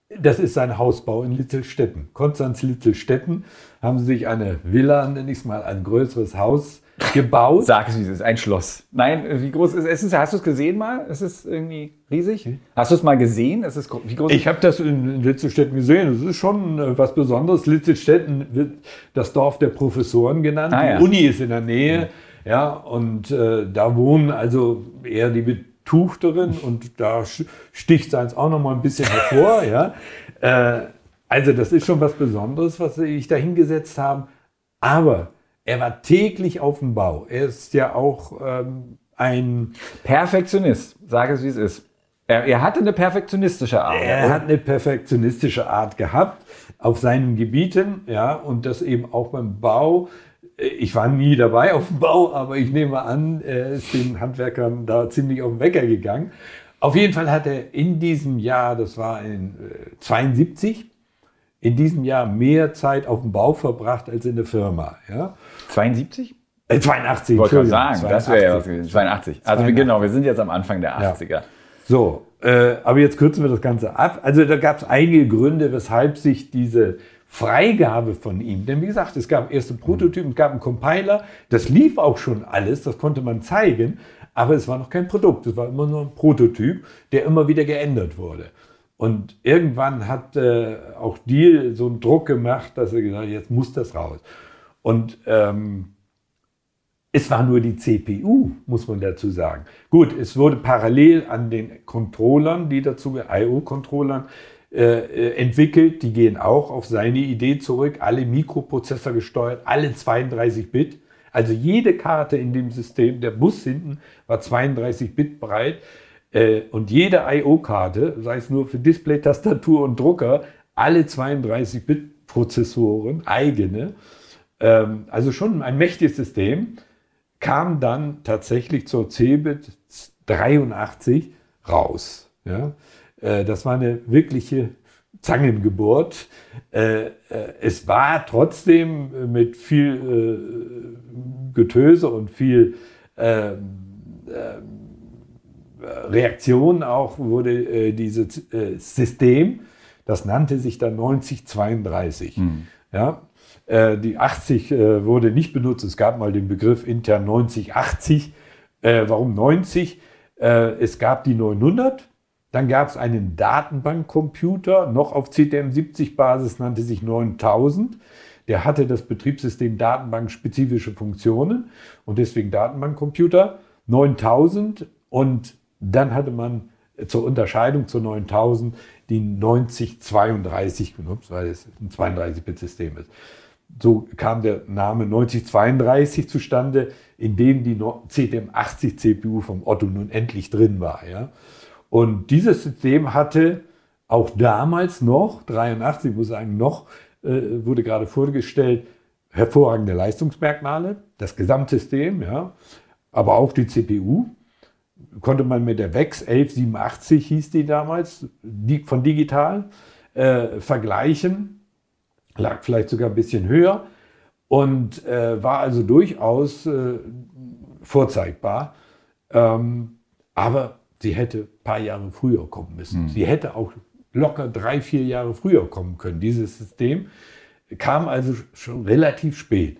Das ist sein Hausbau in Litzelstetten. Konstanz Litzelstetten haben sie sich eine Villa, nenne ich es mal, ein größeres Haus gebaut. Sag es, wie es ist. Ein Schloss. Nein, wie groß ist es? Hast du es gesehen mal? Es ist irgendwie riesig. Hast du es mal gesehen? Es ist, wie groß ich habe das in Litzelstetten gesehen. Es ist schon äh, was Besonderes. Litzelstetten wird das Dorf der Professoren genannt. Ah, ja. Die Uni ist in der Nähe. Ja, ja und äh, da wohnen also eher die Betuchteren und da sticht seins auch noch mal ein bisschen hervor. ja. Äh, also das ist schon was Besonderes, was sie sich da hingesetzt haben. Aber er war täglich auf dem Bau. Er ist ja auch ähm, ein Perfektionist. Sage es, wie es ist. Er, er, hatte eine perfektionistische Art. Er hat eine perfektionistische Art gehabt auf seinen Gebieten, ja, und das eben auch beim Bau. Ich war nie dabei auf dem Bau, aber ich nehme an, er ist den Handwerkern da ziemlich auf den Wecker gegangen. Auf jeden Fall hat er in diesem Jahr, das war in 72, in diesem Jahr mehr Zeit auf dem Bau verbracht als in der Firma. Ja? 72? Äh, 82. Ich wollte sagen, 82. das wäre ja was gewesen. 82. Also 82. genau, wir sind jetzt am Anfang der 80er. Ja. So, äh, aber jetzt kürzen wir das Ganze ab. Also da gab es einige Gründe, weshalb sich diese Freigabe von ihm, denn wie gesagt, es gab erste Prototypen, es gab einen Compiler, das lief auch schon alles, das konnte man zeigen, aber es war noch kein Produkt, es war immer nur ein Prototyp, der immer wieder geändert wurde. Und irgendwann hat äh, auch Deal so einen Druck gemacht, dass er gesagt hat, jetzt muss das raus. Und ähm, es war nur die CPU, muss man dazu sagen. Gut, es wurde parallel an den Controllern, die dazu, IO-Controllern, äh, äh, entwickelt. Die gehen auch auf seine Idee zurück. Alle Mikroprozessor gesteuert, alle 32 Bit. Also jede Karte in dem System, der Bus hinten war 32 Bit breit. Äh, und jede I.O.-Karte, sei es nur für Display, Tastatur und Drucker, alle 32-Bit-Prozessoren, eigene, ähm, also schon ein mächtiges System, kam dann tatsächlich zur CeBIT 83 raus. Ja? Äh, das war eine wirkliche Zangengeburt. Äh, es war trotzdem mit viel Getöse und viel ähm, ähm, Reaktion auch wurde äh, dieses äh, System, das nannte sich dann 9032. Mhm. Ja, äh, die 80 äh, wurde nicht benutzt. Es gab mal den Begriff intern 9080. Äh, warum 90? Äh, es gab die 900. Dann gab es einen Datenbankcomputer, noch auf CTM70-Basis, nannte sich 9000. Der hatte das Betriebssystem Datenbank-spezifische Funktionen und deswegen Datenbankcomputer. 9000 und dann hatte man zur Unterscheidung zur 9000 die 9032 genutzt, weil es ein 32-Bit-System ist. So kam der Name 9032 zustande, in dem die CTM80 CPU vom Otto nun endlich drin war. Ja? Und dieses System hatte auch damals noch, 83 muss ich sagen, noch, äh, wurde gerade vorgestellt, hervorragende Leistungsmerkmale, das Gesamtsystem, ja, aber auch die CPU. Konnte man mit der VEX 1187 hieß die damals, die, von digital, äh, vergleichen, lag vielleicht sogar ein bisschen höher und äh, war also durchaus äh, vorzeigbar. Ähm, aber sie hätte ein paar Jahre früher kommen müssen. Mhm. Sie hätte auch locker drei, vier Jahre früher kommen können, dieses System. Kam also schon relativ spät.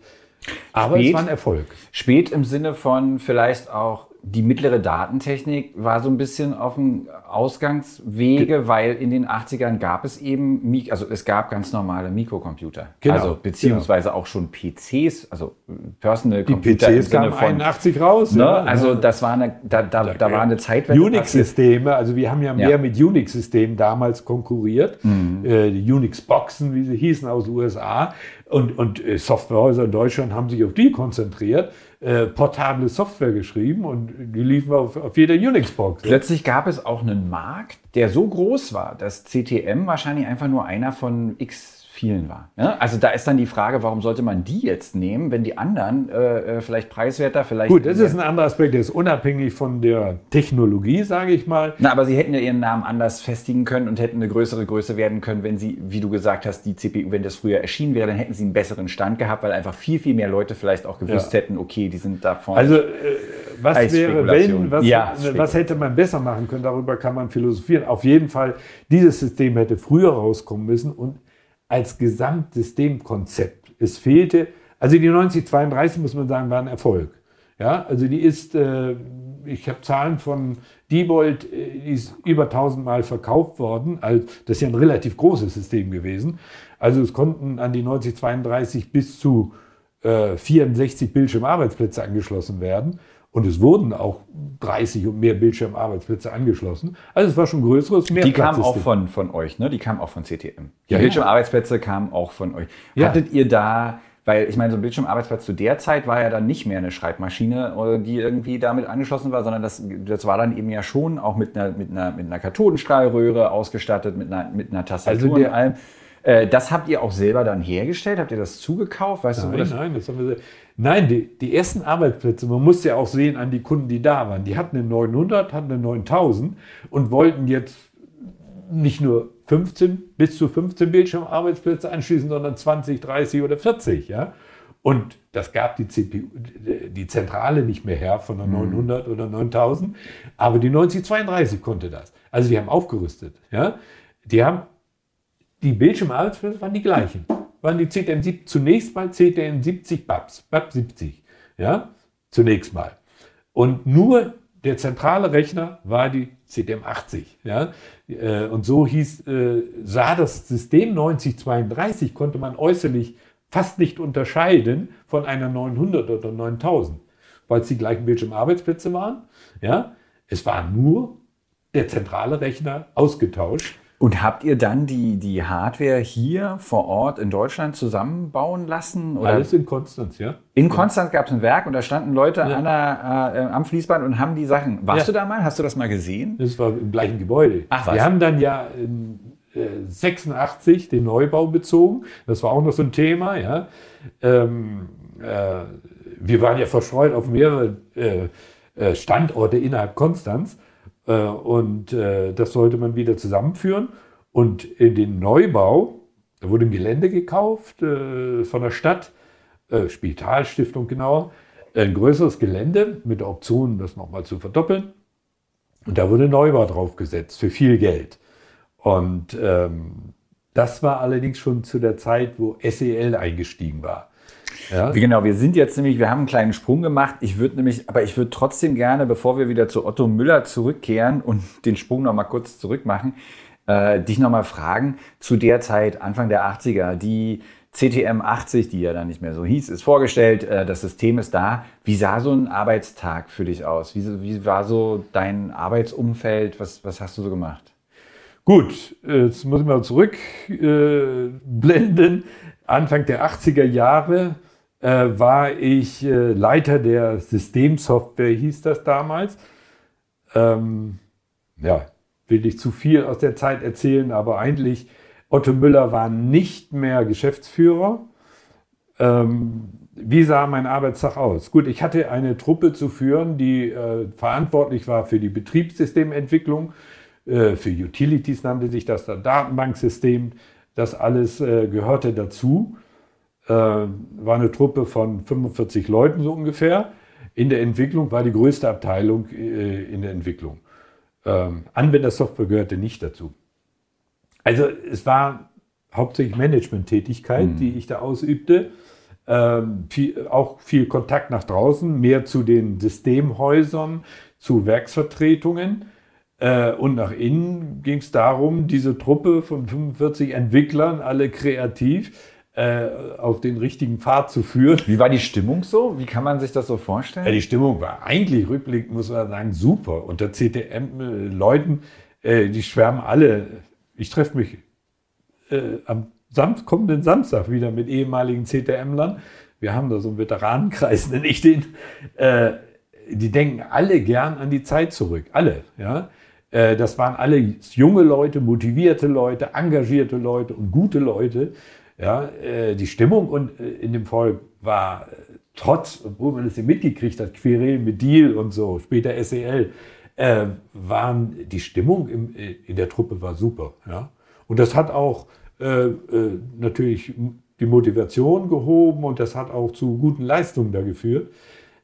Aber spät, es war ein Erfolg. Spät im Sinne von vielleicht auch die mittlere Datentechnik war so ein bisschen auf dem Ausgangswege, weil in den 80ern gab es eben, also es gab ganz normale Mikrocomputer. Genau, also beziehungsweise genau. auch schon PCs, also Personal die Computer. Die PCs kamen 81 raus. Ne? Ja, also das war eine, da, da, da, da war eine Zeit, Unix-Systeme, also wir haben ja mehr ja. mit Unix-Systemen damals konkurriert. Mhm. Äh, die Unix-Boxen, wie sie hießen aus den USA. Und, und äh, Softwarehäuser in Deutschland haben sich auf die konzentriert äh, portable Software geschrieben und die liefen auf, auf jeder Unix-Box. Plötzlich gab es auch einen Markt, der so groß war, dass CTM wahrscheinlich einfach nur einer von x vielen war. Ja? Also da ist dann die Frage, warum sollte man die jetzt nehmen, wenn die anderen äh, äh vielleicht preiswerter, vielleicht. Gut, das ist ein anderer Aspekt, der ist unabhängig von der Technologie, sage ich mal. Na, aber sie hätten ja ihren Namen anders festigen können und hätten eine größere Größe werden können, wenn sie, wie du gesagt hast, die CPU, wenn das früher erschienen wäre, dann hätten sie einen besseren Stand gehabt, weil einfach viel, viel mehr Leute vielleicht auch gewusst ja. hätten, okay, die sind da vorne. Also äh, was wäre, wenn, was, ja, was hätte man besser machen können, darüber kann man philosophieren. Auf jeden Fall, dieses System hätte früher rauskommen müssen und als Gesamtsystemkonzept. Es fehlte, also die 9032 muss man sagen, war ein Erfolg. Ja, also die ist, äh, ich habe Zahlen von Diebold, äh, die ist über 1000 Mal verkauft worden. Also das ist ja ein relativ großes System gewesen. Also es konnten an die 9032 bis zu äh, 64 Bildschirmarbeitsplätze angeschlossen werden. Und es wurden auch 30 und mehr Bildschirmarbeitsplätze angeschlossen. Also es war schon größeres, mehr Die kamen auch von, von euch, ne? Die kamen auch von CTM. Die ja, Bildschirmarbeitsplätze kamen auch von euch. Ja. Hattet ihr da, weil ich meine, so ein Bildschirmarbeitsplatz zu der Zeit war ja dann nicht mehr eine Schreibmaschine, die irgendwie damit angeschlossen war, sondern das, das war dann eben ja schon auch mit einer, mit einer, mit einer Kathodenstrahlröhre ausgestattet, mit einer, mit einer Tastatur also der, und allem. Äh, das habt ihr auch selber dann hergestellt? Habt ihr das zugekauft? Weißt nein, du, das nein, das haben wir Nein, die, die ersten Arbeitsplätze, man muss ja auch sehen an die Kunden, die da waren. Die hatten eine 900, hatten eine 9000 und wollten jetzt nicht nur 15 bis zu 15 Bildschirmarbeitsplätze anschließen, sondern 20, 30 oder 40. Ja? Und das gab die CPU, die Zentrale nicht mehr her von der 900 mhm. oder 9000, aber die 9032 konnte das. Also die haben aufgerüstet. Ja? Die haben die Bildschirmarbeitsplätze waren die gleichen. Waren die CTM zunächst mal CTM 70 BAPS, BAP 70. Ja, zunächst mal. Und nur der zentrale Rechner war die CTM 80. Ja? Äh, und so hieß, äh, sah das System 9032, konnte man äußerlich fast nicht unterscheiden von einer 900 oder 9000, weil es die gleichen Bildschirmarbeitsplätze waren. Ja? Es war nur der zentrale Rechner ausgetauscht. Und habt ihr dann die, die Hardware hier vor Ort in Deutschland zusammenbauen lassen? Oder? Alles in Konstanz, ja. In Konstanz gab es ein Werk und da standen Leute ja. der, äh, am Fließband und haben die Sachen. Warst ja. du da mal? Hast du das mal gesehen? Das war im gleichen Gebäude. Ach was. Wir haben dann ja in äh, 86 den Neubau bezogen. Das war auch noch so ein Thema, ja. Ähm, äh, wir waren ja verstreut auf mehrere äh, äh, Standorte innerhalb Konstanz. Äh, und äh, das sollte man wieder zusammenführen. Und in den Neubau, da wurde ein Gelände gekauft äh, von der Stadt, Spitalstiftung genauer, ein größeres Gelände mit der Option, das nochmal zu verdoppeln. Und da wurde Neubau draufgesetzt für viel Geld. Und ähm, das war allerdings schon zu der Zeit, wo SEL eingestiegen war. Ja? Genau, wir sind jetzt nämlich, wir haben einen kleinen Sprung gemacht. Ich würde nämlich, aber ich würde trotzdem gerne, bevor wir wieder zu Otto Müller zurückkehren und den Sprung nochmal kurz zurückmachen, äh, dich nochmal fragen, zu der Zeit, Anfang der 80er, die CTM 80, die ja dann nicht mehr so hieß, ist vorgestellt, äh, das System ist da. Wie sah so ein Arbeitstag für dich aus? Wie, wie war so dein Arbeitsumfeld? Was, was hast du so gemacht? Gut, jetzt muss ich mal zurückblenden. Äh, Anfang der 80er Jahre äh, war ich äh, Leiter der Systemsoftware, hieß das damals. Ähm, ja, will ich zu viel aus der Zeit erzählen, aber eigentlich Otto Müller war nicht mehr Geschäftsführer. Ähm, wie sah mein Arbeitstag aus? Gut, ich hatte eine Truppe zu führen, die äh, verantwortlich war für die Betriebssystementwicklung, äh, für Utilities nannte sich das, das Datenbanksystem. Das alles äh, gehörte dazu. Äh, war eine Truppe von 45 Leuten so ungefähr. In der Entwicklung war die größte Abteilung äh, in der Entwicklung. Ähm, Anwendersoftware gehörte nicht dazu. Also es war hauptsächlich Management-Tätigkeit, mhm. die ich da ausübte. Ähm, viel, auch viel Kontakt nach draußen, mehr zu den Systemhäusern, zu Werksvertretungen. Äh, und nach innen ging es darum, diese Truppe von 45 Entwicklern, alle kreativ, auf den richtigen Pfad zu führen. Wie war die Stimmung so? Wie kann man sich das so vorstellen? Ja, die Stimmung war eigentlich rückblickend, muss man sagen, super. Unter CTM-Leuten, äh, die schwärmen alle. Ich treffe mich äh, am Sam kommenden Samstag wieder mit ehemaligen CTM-Lern. Wir haben da so einen Veteranenkreis, nenne ich den. Äh, die denken alle gern an die Zeit zurück. Alle, ja. Äh, das waren alle junge Leute, motivierte Leute, engagierte Leute und gute Leute. Ja, äh, die Stimmung und äh, in dem Volk war trotz, obwohl man es nicht mitgekriegt hat, Querel mit Deal und so, später SEL, äh, waren die Stimmung im, in der Truppe war super. Ja? Und das hat auch äh, äh, natürlich die Motivation gehoben und das hat auch zu guten Leistungen da geführt.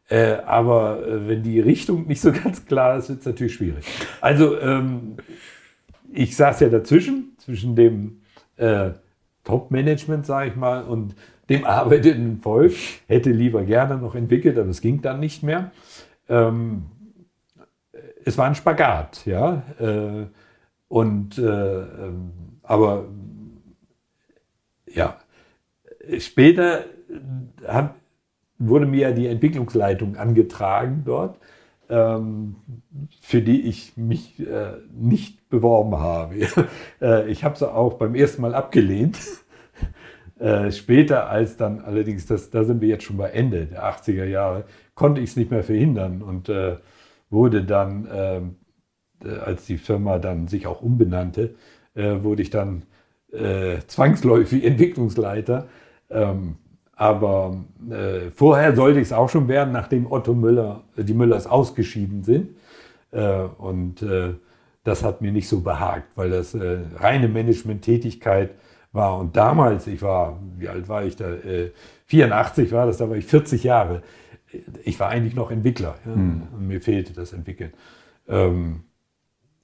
Äh, aber äh, wenn die Richtung nicht so ganz klar ist, wird es natürlich schwierig. Also ähm, ich saß ja dazwischen, zwischen dem äh, Top-Management, sage ich mal, und dem arbeitenden Volk. Hätte lieber gerne noch entwickelt, aber es ging dann nicht mehr. Ähm, es war ein Spagat, ja. Äh, und äh, ähm, aber ja, später hab, wurde mir die Entwicklungsleitung angetragen dort, ähm, für die ich mich äh, nicht beworben habe. äh, ich habe sie auch beim ersten Mal abgelehnt. Äh, später, als dann allerdings, das, da sind wir jetzt schon bei Ende der 80er Jahre, konnte ich es nicht mehr verhindern und äh, wurde dann, ähm, äh, als die Firma dann sich auch umbenannte, wurde ich dann zwangsläufig Entwicklungsleiter. Ähm, aber vorher sollte ich es auch schon werden, nachdem Otto Müller, die Müllers ausgeschieden sind. Und das hat mir nicht so behagt, weil das äh, reine Management-Tätigkeit war. Und damals, ich war, wie alt war ich da? 84 äh, war das, da war ich 40 Jahre. Ich war eigentlich noch Entwickler. Ja, hm. Und mir fehlte das Entwickeln. Ähm,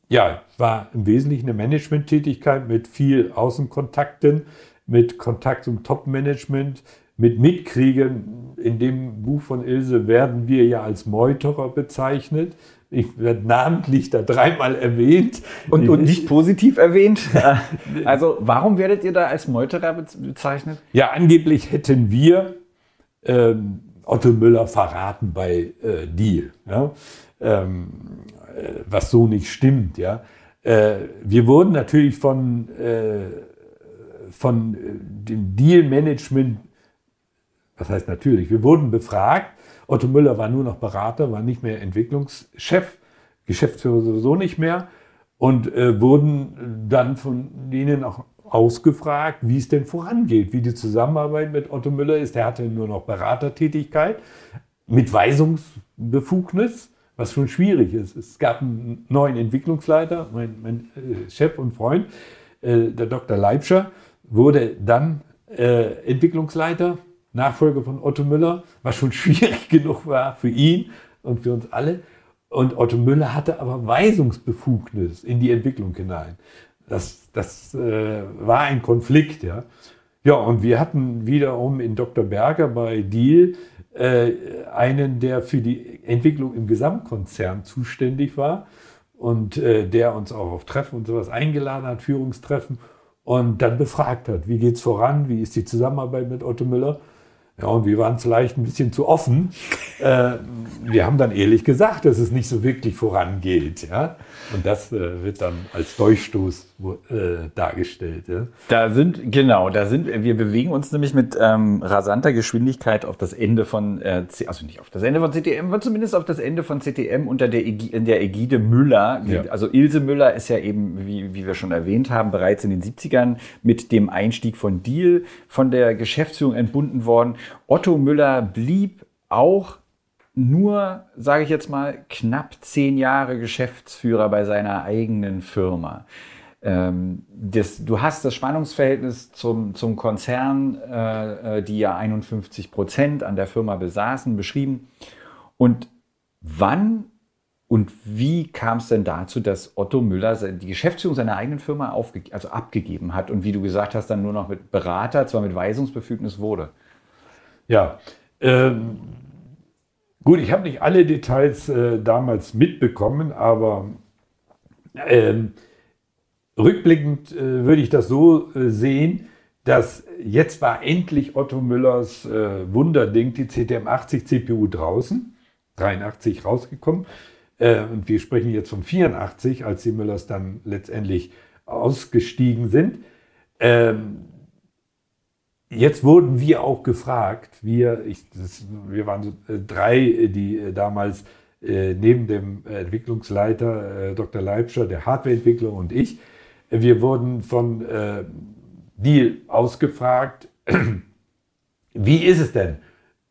ja, war im Wesentlichen eine Management-Tätigkeit mit viel Außenkontakten, mit Kontakt zum Top-Management, mit Mitkriegen. In dem Buch von Ilse werden wir ja als Meuterer bezeichnet. Ich werde namentlich da dreimal erwähnt. Und, und nicht positiv erwähnt. Also warum werdet ihr da als Meuterer bezeichnet? Ja, angeblich hätten wir ähm, Otto Müller verraten bei äh, Deal. Ja? Ähm, äh, was so nicht stimmt. Ja? Äh, wir wurden natürlich von, äh, von äh, dem Deal-Management was heißt natürlich? Wir wurden befragt. Otto Müller war nur noch Berater, war nicht mehr Entwicklungschef, Geschäftsführer sowieso nicht mehr und äh, wurden dann von denen auch ausgefragt, wie es denn vorangeht, wie die Zusammenarbeit mit Otto Müller ist. Er hatte nur noch Beratertätigkeit mit Weisungsbefugnis, was schon schwierig ist. Es gab einen neuen Entwicklungsleiter, mein, mein äh, Chef und Freund, äh, der Dr. Leibscher, wurde dann äh, Entwicklungsleiter Nachfolger von Otto Müller, was schon schwierig genug war für ihn und für uns alle. Und Otto Müller hatte aber Weisungsbefugnis in die Entwicklung hinein. Das, das äh, war ein Konflikt, ja. Ja, und wir hatten wiederum in Dr. Berger bei Deal äh, einen, der für die Entwicklung im Gesamtkonzern zuständig war und äh, der uns auch auf Treffen und sowas eingeladen hat, Führungstreffen und dann befragt hat, wie geht es voran, wie ist die Zusammenarbeit mit Otto Müller. Ja, und wir waren vielleicht ein bisschen zu offen äh, wir haben dann ehrlich gesagt, dass es nicht so wirklich vorangeht. Ja? Und das äh, wird dann als Durchstoß äh, dargestellt. Ja? Da sind, genau, da sind, wir bewegen uns nämlich mit ähm, rasanter Geschwindigkeit auf das Ende von, äh, also nicht auf das Ende von CTM, aber zumindest auf das Ende von CTM unter der, in der Ägide Müller. Ja. Also Ilse Müller ist ja eben, wie, wie wir schon erwähnt haben, bereits in den 70ern mit dem Einstieg von Deal von der Geschäftsführung entbunden worden. Otto Müller blieb auch nur, sage ich jetzt mal, knapp zehn Jahre Geschäftsführer bei seiner eigenen Firma. Ähm, das, du hast das Spannungsverhältnis zum, zum Konzern, äh, äh die ja 51 Prozent an der Firma besaßen, beschrieben. Und wann und wie kam es denn dazu, dass Otto Müller die Geschäftsführung seiner eigenen Firma also abgegeben hat und wie du gesagt hast, dann nur noch mit Berater, zwar mit Weisungsbefugnis wurde? Ja, ähm, gut, ich habe nicht alle Details äh, damals mitbekommen, aber ähm, rückblickend äh, würde ich das so äh, sehen, dass jetzt war endlich Otto Müllers äh, Wunderding, die CTM80 CPU draußen, 83 rausgekommen. Äh, und wir sprechen jetzt von 84, als die Müllers dann letztendlich ausgestiegen sind. Ähm, Jetzt wurden wir auch gefragt, wir, ich, das, wir waren so, äh, drei, die äh, damals äh, neben dem Entwicklungsleiter Dr. Leibscher, der Hardwareentwicklung und ich, wir wurden von äh, Deal ausgefragt, wie ist es denn?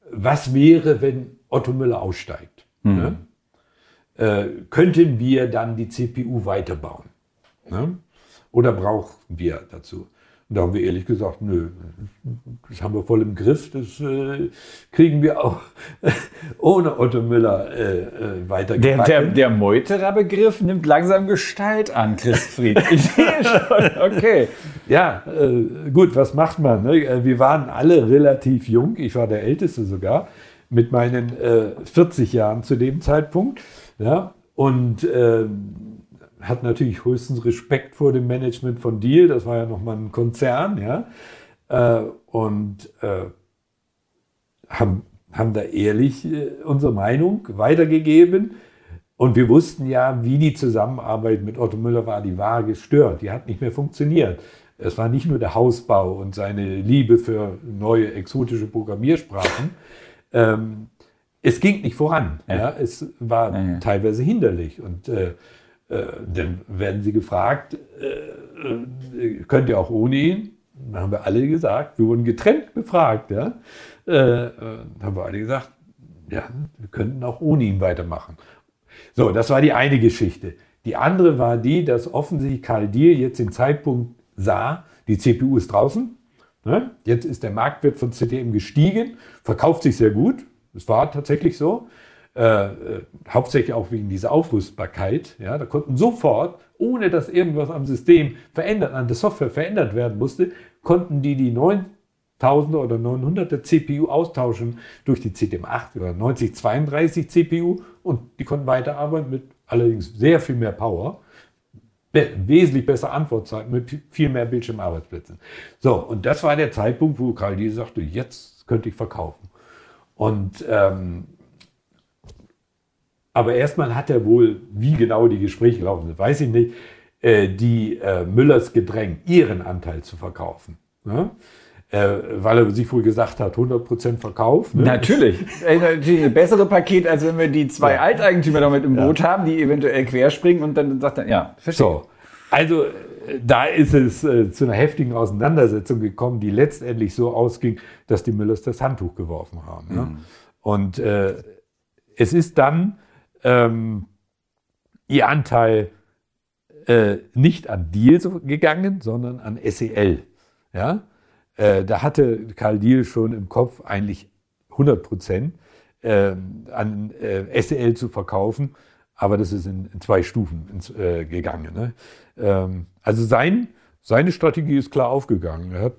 Was wäre, wenn Otto Müller aussteigt? Mhm. Ne? könnten wir dann die CPU weiterbauen? Ne? Oder brauchen wir dazu? Und da haben wir ehrlich gesagt, nö, das haben wir voll im Griff, das äh, kriegen wir auch ohne Otto Müller äh, äh weiter. Der, der, der Meuterer-Begriff nimmt langsam Gestalt an, Christfried. Ich sehe schon, okay. Ja, äh, gut, was macht man? Ne? Äh, wir waren alle relativ jung, ich war der Älteste sogar, mit meinen 40 äh, Jahren zu dem Zeitpunkt. Ja? Und ähm, hat natürlich höchstens Respekt vor dem Management von Deal. Das war ja nochmal ein Konzern, ja. Äh, und äh, haben, haben da ehrlich äh, unsere Meinung weitergegeben. Und wir wussten ja, wie die Zusammenarbeit mit Otto Müller war. Die war gestört. Die hat nicht mehr funktioniert. Es war nicht nur der Hausbau und seine Liebe für neue exotische Programmiersprachen. Ähm, es ging nicht voran. Ja. ja. Es war ja, teilweise hinderlich. Und äh, dann werden sie gefragt, äh, äh, könnt ihr auch ohne ihn? Dann haben wir alle gesagt, wir wurden getrennt befragt. Ja? Äh, haben wir alle gesagt, ja, wir könnten auch ohne ihn weitermachen. So, das war die eine Geschichte. Die andere war die, dass offensichtlich Karl Dier jetzt den Zeitpunkt sah, die CPU ist draußen. Ne? Jetzt ist der Marktwert von CTM gestiegen, verkauft sich sehr gut. Es war tatsächlich so. Äh, äh, hauptsächlich auch wegen dieser Aufrüstbarkeit. Ja, da konnten sofort, ohne dass irgendwas am System verändert, an der Software verändert werden musste, konnten die die 9000er oder 900er CPU austauschen durch die CTM8 oder 9032 CPU und die konnten weiterarbeiten mit allerdings sehr viel mehr Power. Wesentlich besser Antwortzeit mit viel mehr Bildschirmarbeitsplätzen. So, und das war der Zeitpunkt, wo Karl die sagte, jetzt könnte ich verkaufen. Und ähm, aber erstmal hat er wohl, wie genau die Gespräche laufen, das weiß ich nicht, äh, die äh, Müllers gedrängt, ihren Anteil zu verkaufen. Ne? Äh, weil er sich wohl gesagt hat, 100% Verkauf. Ne? Natürlich. Natürlich ein besseres Paket, als wenn wir die zwei ja. Alteigentümer damit im Boot ja. haben, die eventuell querspringen und dann sagt er, ja, verstehe. So. Also da ist es äh, zu einer heftigen Auseinandersetzung gekommen, die letztendlich so ausging, dass die Müllers das Handtuch geworfen haben. Ne? Mhm. Und äh, es ist dann ähm, ihr Anteil äh, nicht an Deal gegangen, sondern an SEL. Ja? Äh, da hatte Karl Deal schon im Kopf eigentlich 100 Prozent äh, an SEL zu verkaufen, aber das ist in, in zwei Stufen ins, äh, gegangen. Ne? Ähm, also sein, seine Strategie ist klar aufgegangen. Er hat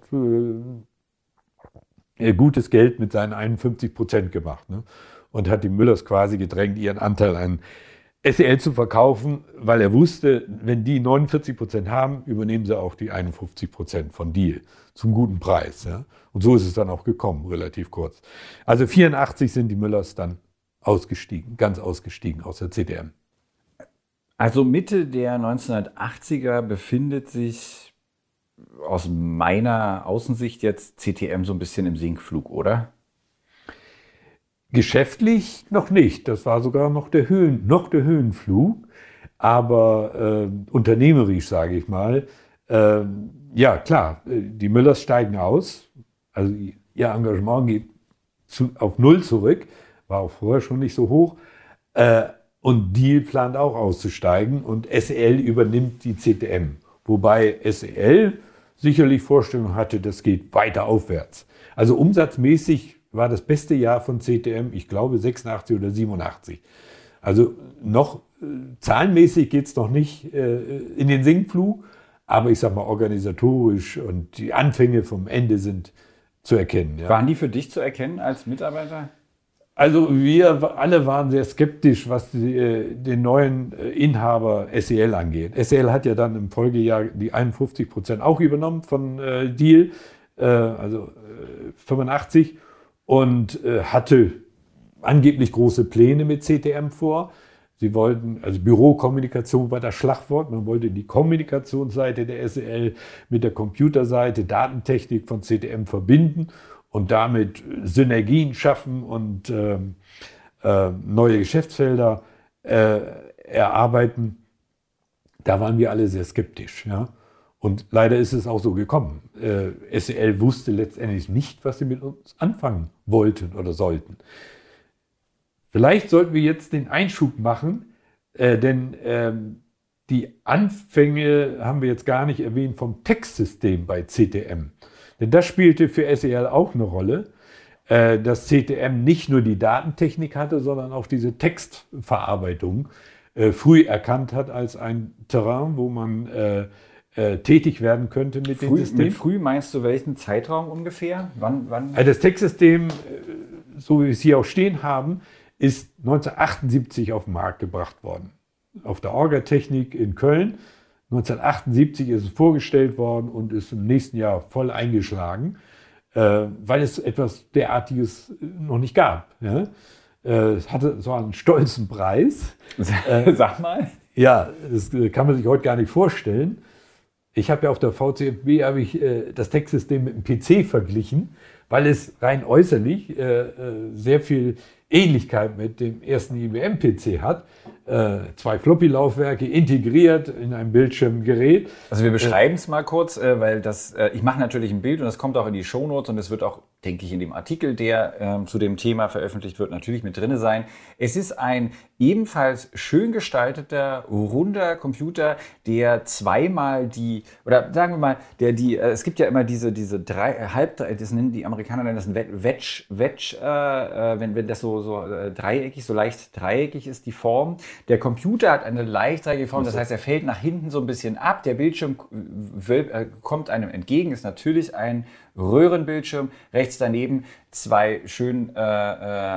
äh, gutes Geld mit seinen 51 Prozent gemacht. Ne? Und hat die Müllers quasi gedrängt, ihren Anteil an SEL zu verkaufen, weil er wusste, wenn die 49 Prozent haben, übernehmen sie auch die 51 Prozent von Deal zum guten Preis. Ja? Und so ist es dann auch gekommen, relativ kurz. Also 84 sind die Müllers dann ausgestiegen, ganz ausgestiegen aus der CTM. Also Mitte der 1980er befindet sich aus meiner Außensicht jetzt CTM so ein bisschen im Sinkflug, oder? Geschäftlich noch nicht. Das war sogar noch der, Höhen, noch der Höhenflug. Aber äh, unternehmerisch, sage ich mal, äh, ja klar, die Müllers steigen aus. Also ihr Engagement geht zu, auf Null zurück, war auch vorher schon nicht so hoch. Äh, und Deal plant auch auszusteigen und SEL übernimmt die CTM. Wobei SEL sicherlich Vorstellung hatte, das geht weiter aufwärts. Also umsatzmäßig war das beste Jahr von CTM, ich glaube 86 oder 87. Also noch äh, zahlenmäßig geht es noch nicht äh, in den Sinkflug, aber ich sage mal organisatorisch und die Anfänge vom Ende sind zu erkennen. Ja. Waren die für dich zu erkennen als Mitarbeiter? Also wir alle waren sehr skeptisch, was die, äh, den neuen äh, Inhaber SEL angeht. SEL hat ja dann im Folgejahr die 51 Prozent auch übernommen von äh, Deal, äh, also 85 äh, und äh, hatte angeblich große Pläne mit CTM vor. Sie wollten, also Bürokommunikation war das Schlagwort, man wollte die Kommunikationsseite der SEL mit der Computerseite, Datentechnik von CTM verbinden und damit Synergien schaffen und äh, äh, neue Geschäftsfelder äh, erarbeiten. Da waren wir alle sehr skeptisch. Ja? Und leider ist es auch so gekommen. Äh, SEL wusste letztendlich nicht, was sie mit uns anfangen wollten oder sollten. Vielleicht sollten wir jetzt den Einschub machen, äh, denn ähm, die Anfänge haben wir jetzt gar nicht erwähnt vom Textsystem bei CTM. Denn das spielte für SEL auch eine Rolle, äh, dass CTM nicht nur die Datentechnik hatte, sondern auch diese Textverarbeitung äh, früh erkannt hat als ein Terrain, wo man äh, tätig werden könnte mit früh, dem System. Mit früh meinst du welchen Zeitraum ungefähr? Wann, wann? Das Textsystem, so wie wir es hier auch stehen haben, ist 1978 auf den Markt gebracht worden. Auf der Orga-Technik in Köln 1978 ist es vorgestellt worden und ist im nächsten Jahr voll eingeschlagen, äh, weil es etwas derartiges noch nicht gab. Äh, es hatte so einen stolzen Preis. Äh, Sag mal. Ja, das kann man sich heute gar nicht vorstellen. Ich habe ja auf der VCFB habe ich äh, das Textsystem mit dem PC verglichen, weil es rein äußerlich äh, äh, sehr viel Ähnlichkeit mit dem ersten IBM-PC hat. Äh, zwei Floppy-Laufwerke integriert in ein Bildschirmgerät. Also wir beschreiben es mal kurz, äh, weil das, äh, ich mache natürlich ein Bild und das kommt auch in die Shownotes und es wird auch, denke ich, in dem Artikel, der ähm, zu dem Thema veröffentlicht wird, natürlich mit drinne sein. Es ist ein ebenfalls schön gestalteter, runder Computer, der zweimal die, oder sagen wir mal, der die, äh, es gibt ja immer diese, diese drei, äh, halb, das nennen die Amerikaner nennen das ein Wedge, Wedge äh, wenn, wenn das so, so äh, dreieckig, so leicht dreieckig ist, die Form. Der Computer hat eine leicht dreieckige Form, das heißt, er fällt nach hinten so ein bisschen ab. Der Bildschirm äh, kommt einem entgegen, ist natürlich ein Röhrenbildschirm. Rechts daneben zwei schön äh, äh,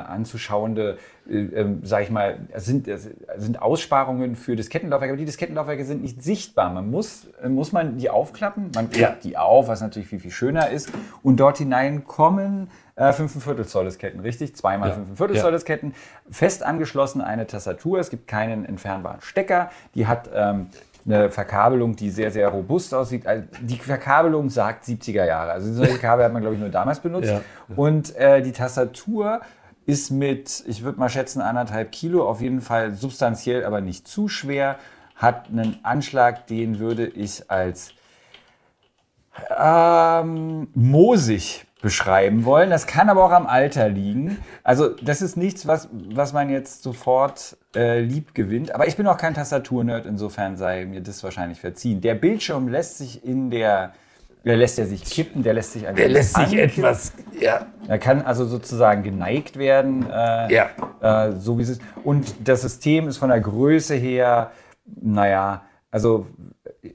anzuschauende, äh, ähm, sag ich mal, sind, sind Aussparungen für Diskettenlaufwerke, aber die Diskettenlaufwerke sind nicht sichtbar. Man muss, äh, muss man die aufklappen, man klappt ja. die auf, was natürlich viel, viel schöner ist. Und dort hinein kommen äh, 5 Viertel Zoll Disketten, richtig? Zweimal ja. 5 Viertel Zoll Disketten. Fest angeschlossen eine Tastatur. Es gibt keinen entfernbaren Stecker. Die hat ähm, eine Verkabelung, die sehr, sehr robust aussieht. Also die Verkabelung sagt 70er Jahre. Also solche Kabel hat man, glaube ich, nur damals benutzt. Ja. Und äh, die Tastatur ist mit, ich würde mal schätzen, anderthalb Kilo, auf jeden Fall substanziell, aber nicht zu schwer, hat einen Anschlag, den würde ich als ähm, moosig beschreiben wollen. Das kann aber auch am Alter liegen. Also das ist nichts, was, was man jetzt sofort äh, lieb gewinnt. Aber ich bin auch kein Tastaturnerd, insofern sei mir das wahrscheinlich verziehen. Der Bildschirm lässt sich in der, der lässt er sich kippen, der lässt sich Der lässt sich etwas, ja. Er kann also sozusagen geneigt werden, äh, ja. äh, so wie es ist. Und das System ist von der Größe her, naja, also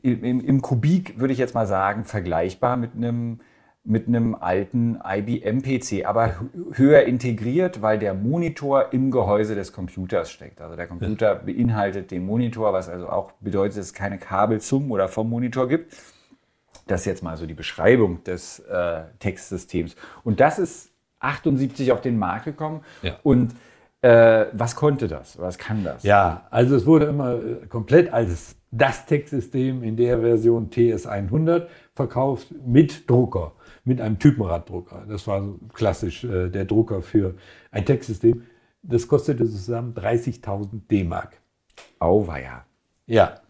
im, im Kubik würde ich jetzt mal sagen, vergleichbar mit einem mit einem alten IBM-PC, aber höher integriert, weil der Monitor im Gehäuse des Computers steckt. Also der Computer beinhaltet den Monitor, was also auch bedeutet, dass es keine Kabel zum oder vom Monitor gibt. Das ist jetzt mal so die Beschreibung des äh, Textsystems. Und das ist 78 auf den Markt gekommen. Ja. Und Äh, was konnte das? Was kann das? Ja, also es wurde immer äh, komplett als das Textsystem in der Version TS100 verkauft mit Drucker, mit einem Typenraddrucker. Das war klassisch äh, der Drucker für ein Textsystem. Das kostete zusammen 30.000 D-Mark. Auweia. Ja.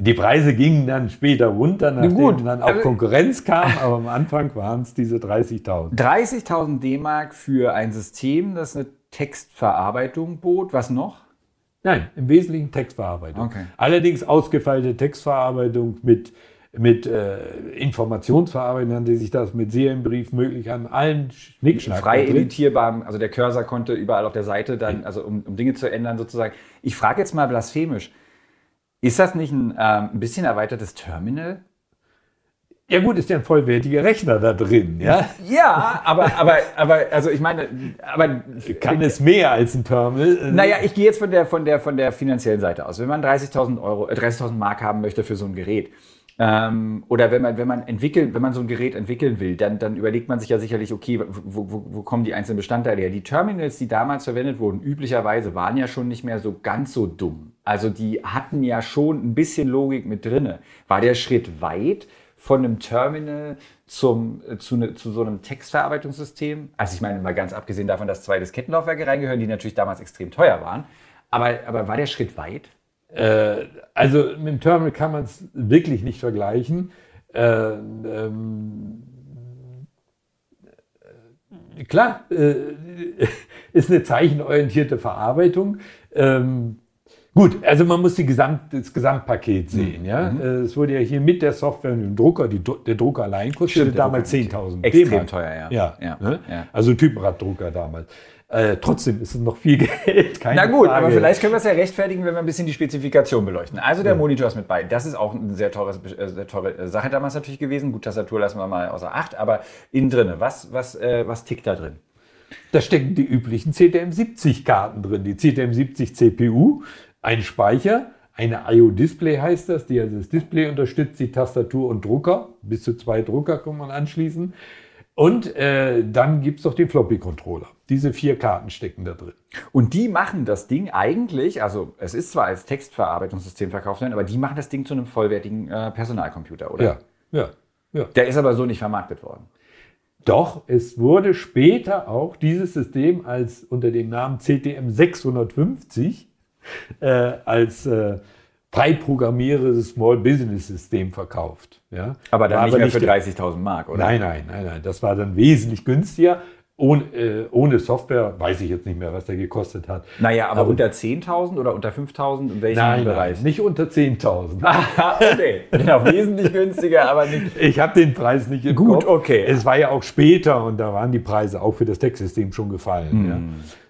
Die Preise gingen dann später runter, nachdem gut, dann auch Konkurrenz kam, aber am Anfang waren es diese 30.000. 30.000 D-Mark für ein System, das eine Textverarbeitung bot. Was noch? Nein, im Wesentlichen Textverarbeitung. Okay. Allerdings ausgefeilte Textverarbeitung mit, mit äh, Informationsverarbeitung nannte sich das, mit Serienbrief möglich an allen Schnickschnack. frei editierbar, also der Cursor konnte überall auf der Seite dann, also um, um Dinge zu ändern sozusagen. Ich frage jetzt mal blasphemisch, ist das nicht ein, ähm, ein bisschen erweitertes Terminal? Ja gut, ist ja ein vollwertiger Rechner da drin, ja? Ja, aber, aber, aber, also ich meine, aber Kann es mehr als ein Terminal? Naja, ich gehe jetzt von der, von, der, von der finanziellen Seite aus. Wenn man 30.000 Euro, äh, 30.000 Mark haben möchte für so ein Gerät, ähm, oder wenn man, wenn man entwickeln, wenn man so ein Gerät entwickeln will, dann, dann überlegt man sich ja sicherlich, okay, wo, wo, wo kommen die einzelnen Bestandteile her? Die Terminals, die damals verwendet wurden, üblicherweise waren ja schon nicht mehr so ganz so dumm. Also die hatten ja schon ein bisschen Logik mit drinne. War der Schritt weit von einem Terminal zum, äh, zu, ne, zu so einem Textverarbeitungssystem? Also ich meine, mal ganz abgesehen davon, dass zwei Diskettenlaufwerke reingehören, die natürlich damals extrem teuer waren. Aber, aber war der Schritt weit? Äh, also mit dem Terminal kann man es wirklich nicht vergleichen. Äh, ähm, äh, klar, äh, ist eine zeichenorientierte Verarbeitung. Ähm, gut, also man muss Gesamt, das Gesamtpaket sehen. Ja? Äh, Es wurde ja hier mit der Software und dem Drucker, die, der Drucker allein kostete Stimmt, damals Drucker 10.000 extrem teuer, ja. Ja, Ja, ne? ja. also Typenraddrucker damals. Äh, trotzdem ist es noch viel Geld. Keine Na gut, Frage. aber vielleicht können wir es ja rechtfertigen, wenn wir ein bisschen die Spezifikation beleuchten. Also der Monitor ist mit bei. Das ist auch eine sehr, teures, äh, sehr teure äh, Sache damals natürlich gewesen. Gut, Tastatur lassen wir mal außer Acht, aber innen drinne, was, was, äh, was tickt da drin? Da stecken die üblichen CTM70-Karten drin. Die CTM70 CPU, ein Speicher, eine IO-Display heißt das, die also das Display unterstützt, die Tastatur und Drucker. Bis zu zwei Drucker kann man anschließen. Und äh, dann gibt es noch den Floppy-Controller. Diese vier Karten stecken da drin. Und die machen das Ding eigentlich, also es ist zwar als Textverarbeitungssystem verkauft worden, aber die machen das Ding zu einem vollwertigen äh, Personalcomputer, oder? Ja, ja, ja. Der ist aber so nicht vermarktet worden. Doch, es wurde später auch dieses System als unter dem Namen CTM 650 äh, als äh, frei programmierendes Small Business System verkauft. Ja? Aber dann War nicht mehr für der- 30.000 Mark, oder? Nein, nein, nein, nein. Das war dann wesentlich günstiger. Ohne, äh, ohne Software weiß ich jetzt nicht mehr, was der gekostet hat. Naja, aber, Aber- unter 10.000 oder unter 5.000, in welchem Nein, Bereich? nein, nicht unter 10.000. okay, genau, wesentlich günstiger, aber nicht. Ich habe den Preis nicht im Gut, Kopf. okay. Es war ja auch später und da waren die Preise auch für das Textsystem schon gefallen. Hm. Ja.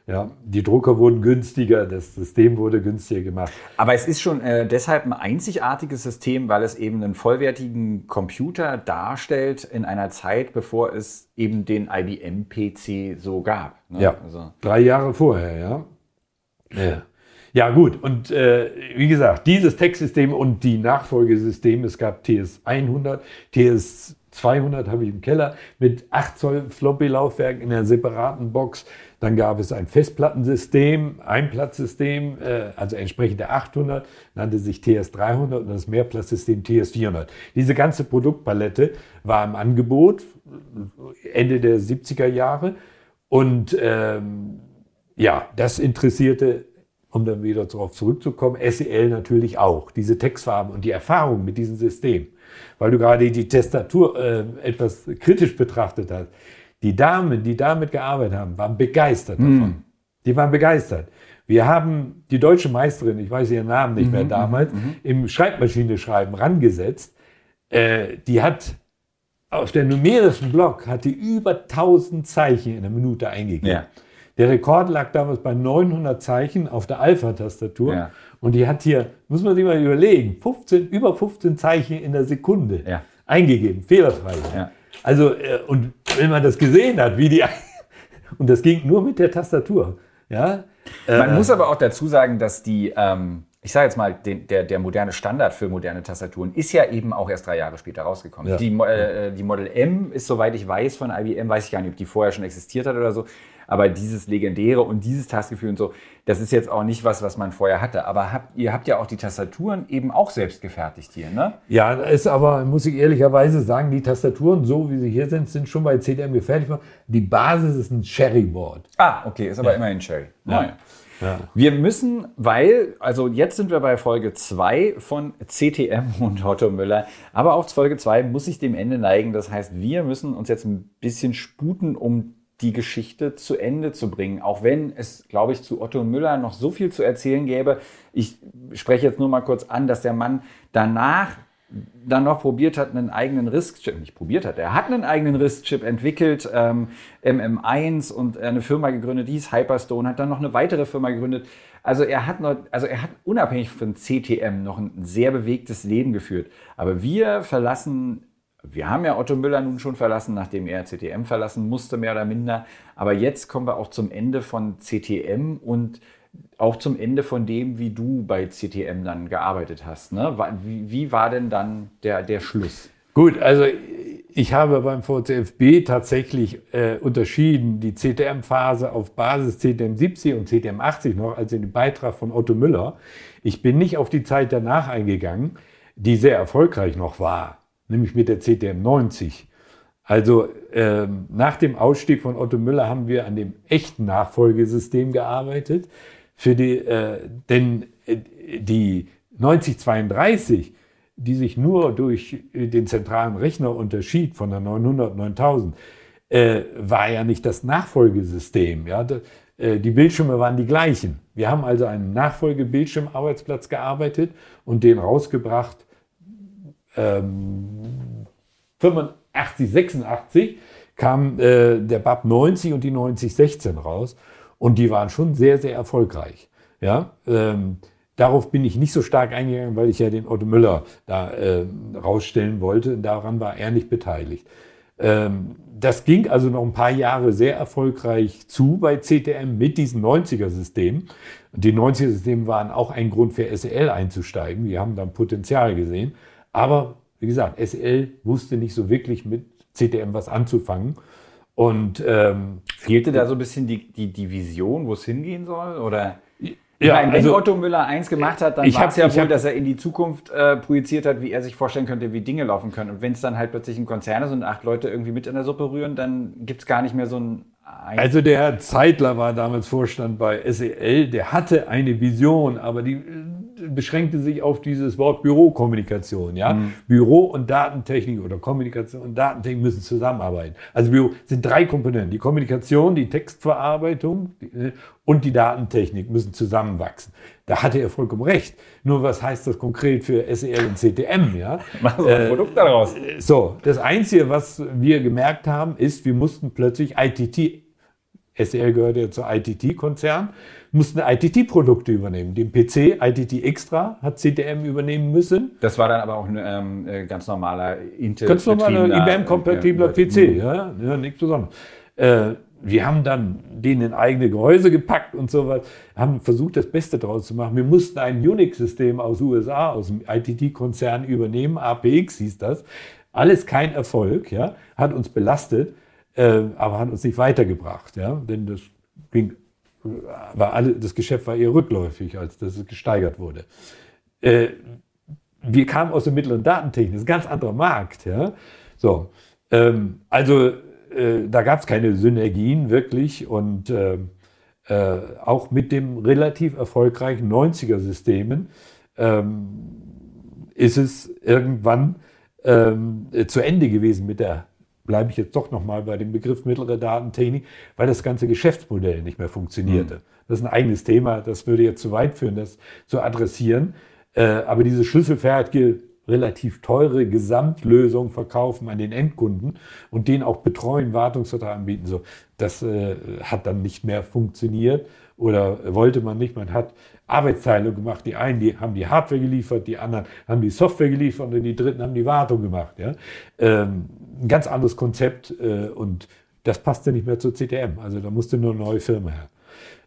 Ja, die Drucker wurden günstiger, das System wurde günstiger gemacht. Aber es ist schon äh, deshalb ein einzigartiges System, weil es eben einen vollwertigen Computer darstellt in einer Zeit, bevor es eben den IBM-PC so gab. ne? Ja, Also, drei Jahre vorher, ja. Ja, ja gut. Und äh, wie gesagt, dieses Textsystem und die Nachfolgesysteme, es gab TS100, TS200 habe ich im Keller mit 8 Zoll Floppy-Laufwerk in einer separaten Box. Dann gab es ein Festplattensystem, Einplatzsystem, äh, also entsprechend der 800, nannte sich TS300 und das Mehrplatzsystem TS400. Diese ganze Produktpalette war im Angebot Ende der 70er Jahre und ähm, ja, das interessierte, um dann wieder darauf zurückzukommen, SEL natürlich auch, diese Textfarben und die Erfahrung mit diesem System. Weil du gerade die Tastatur äh, etwas kritisch betrachtet hast. Die Damen, die damit gearbeitet haben, waren begeistert davon. Die waren begeistert. Wir haben die deutsche Meisterin, ich weiß ihren Namen nicht mehr damals, im Schreibmaschine-Schreiben rangesetzt. Äh, die hat auf der numerischen Block hat die über 1000 Zeichen in einer Minute eingegeben. Ja. Der Rekord lag damals bei 900 Zeichen auf der Alpha-Tastatur. Ja. Und die hat hier, muss man sich mal überlegen, 15, über 15 Zeichen in der Sekunde Ja. eingegeben, fehlerfrei. Also, äh, und wenn man das gesehen hat, wie die, und das ging nur mit der Tastatur. Ja, Man Äh, muss aber auch dazu sagen, dass die, ähm, ich sage jetzt mal, den, der, der moderne Standard für moderne Tastaturen ist ja eben auch erst drei Jahre später rausgekommen. Ja. Die, äh, die Model M ist, soweit ich weiß, von IBM, weiß ich gar nicht, ob die vorher schon existiert hat oder so. Aber dieses Legendäre und dieses Tastgefühl und so, das ist jetzt auch nicht was, was man vorher hatte. Aber habt, ihr habt ja auch die Tastaturen eben auch selbst gefertigt hier, ne? Ja, ist aber, muss ich ehrlicherweise sagen, die Tastaturen, so wie sie hier sind, sind schon bei CDM gefertigt worden. Die Basis ist ein Cherry-Board. Ah, okay, ist aber ja. immerhin Cherry. Ja. Ja. Wir müssen, weil, also jetzt sind wir bei Folge 2 von CTM und Otto Müller, aber auch Folge 2 muss sich dem Ende neigen. Das heißt, wir müssen uns jetzt ein bisschen sputen, um die Geschichte zu Ende zu bringen. Auch wenn es, glaube ich, zu Otto Müller noch so viel zu erzählen gäbe. Ich spreche jetzt nur mal kurz an, dass der Mann danach dann noch probiert hat, einen eigenen RISC-Chip, nicht probiert hat, er hat einen eigenen RISC-Chip entwickelt, ähm, MM1 und eine Firma gegründet, die hieß Hyperstone, hat dann noch eine weitere Firma gegründet. Also er hat noch, also er hat unabhängig von CTM noch ein sehr bewegtes Leben geführt. Aber wir verlassen, wir haben ja Otto Müller nun schon verlassen, nachdem er CTM verlassen musste, mehr oder minder. Aber jetzt kommen wir auch zum Ende von CTM und auch zum Ende von dem, wie du bei CTM dann gearbeitet hast. Ne? Wie, wie war denn dann der, der Schluss? Gut, also ich habe beim VCFB tatsächlich äh, unterschieden die CTM-Phase auf Basis CTM 70 und CTM 80 noch, also den Beitrag von Otto Müller. Ich bin nicht auf die Zeit danach eingegangen, die sehr erfolgreich noch war, nämlich mit der CTM 90. Also äh, nach dem Ausstieg von Otto Müller haben wir an dem echten Nachfolgesystem gearbeitet für die, äh, denn äh, die 9032, die sich nur durch äh, den zentralen Rechner unterschied von der 900 9000, äh, war ja nicht das Nachfolgesystem. Ja? Äh, die Bildschirme waren die gleichen. Wir haben also einen Nachfolgebildschirmarbeitsplatz gearbeitet und den rausgebracht ähm, 85, 86 kam äh, der BAP 90 und die 9016 raus. Und die waren schon sehr, sehr erfolgreich. Ja, ähm, darauf bin ich nicht so stark eingegangen, weil ich ja den Otto Müller da äh, rausstellen wollte. Daran war er nicht beteiligt. Ähm, das ging also noch ein paar Jahre sehr erfolgreich zu bei CTM mit diesem 90er-System. Die 90er-Systeme waren auch ein Grund für SEL einzusteigen. Die haben dann Potenzial gesehen. Aber wie gesagt, SEL wusste nicht so wirklich mit CTM was anzufangen. Und ähm, fehlte da so ein bisschen die, die, die Vision, wo es hingehen soll? Oder? Ja, meine, wenn also, Otto Müller eins gemacht hat, dann war es ja wohl, hab, dass er in die Zukunft äh, projiziert hat, wie er sich vorstellen könnte, wie Dinge laufen können. Und wenn es dann halt plötzlich ein Konzern ist und acht Leute irgendwie mit in der Suppe rühren, dann gibt es gar nicht mehr so ein also der Herr Zeitler war damals Vorstand bei SEL, der hatte eine Vision, aber die äh, beschränkte sich auf dieses Wort Bürokommunikation. Ja? Mhm. Büro und Datentechnik oder Kommunikation und Datentechnik müssen zusammenarbeiten. Also Büro sind drei Komponenten. Die Kommunikation, die Textverarbeitung äh, und die Datentechnik müssen zusammenwachsen. Da hatte er vollkommen recht. Nur was heißt das konkret für SEL und CTM? Ja? Machen so ein äh, Produkt daraus. So, das Einzige, was wir gemerkt haben, ist, wir mussten plötzlich ITT SEL gehört ja zur ITT-Konzern, mussten ITT-Produkte übernehmen. Den PC ITT Extra hat CTM übernehmen müssen. Das war dann aber auch ein ähm, äh, ganz normaler Intel. Ganz normaler IBM-kompatibler PC, ja, ja, nichts Besonderes. Äh, wir haben dann den in eigene Gehäuse gepackt und so weiter, haben versucht, das Beste daraus zu machen. Wir mussten ein Unix-System aus USA, aus dem ITT-Konzern übernehmen, APX hieß das. Alles kein Erfolg, ja, hat uns belastet äh, aber hat uns nicht weitergebracht, ja, denn das ging, war alle, das Geschäft war eher rückläufig, als dass es gesteigert wurde. Äh, wir kamen aus der Mittel- und Datentechnik, das ist ein ganz anderer Markt, ja. So, ähm, also äh, da gab es keine Synergien wirklich und äh, äh, auch mit dem relativ erfolgreichen 90er-Systemen ähm, ist es irgendwann ähm, zu Ende gewesen mit der bleibe ich jetzt doch nochmal bei dem Begriff mittlere Datentechnik, weil das ganze Geschäftsmodell nicht mehr funktionierte. Mhm. Das ist ein eigenes Thema, das würde jetzt zu weit führen, das zu adressieren. Äh, aber diese schlüsselfertige, relativ teure Gesamtlösung verkaufen an den Endkunden und den auch betreuen, Wartungsvertrag anbieten, so, das äh, hat dann nicht mehr funktioniert oder wollte man nicht. Man hat Arbeitsteilung gemacht. Die einen die haben die Hardware geliefert, die anderen haben die Software geliefert und die dritten haben die Wartung gemacht. Ja? Ähm, ein ganz anderes Konzept äh, und das passte nicht mehr zur CTM. Also da musste nur eine neue Firma her.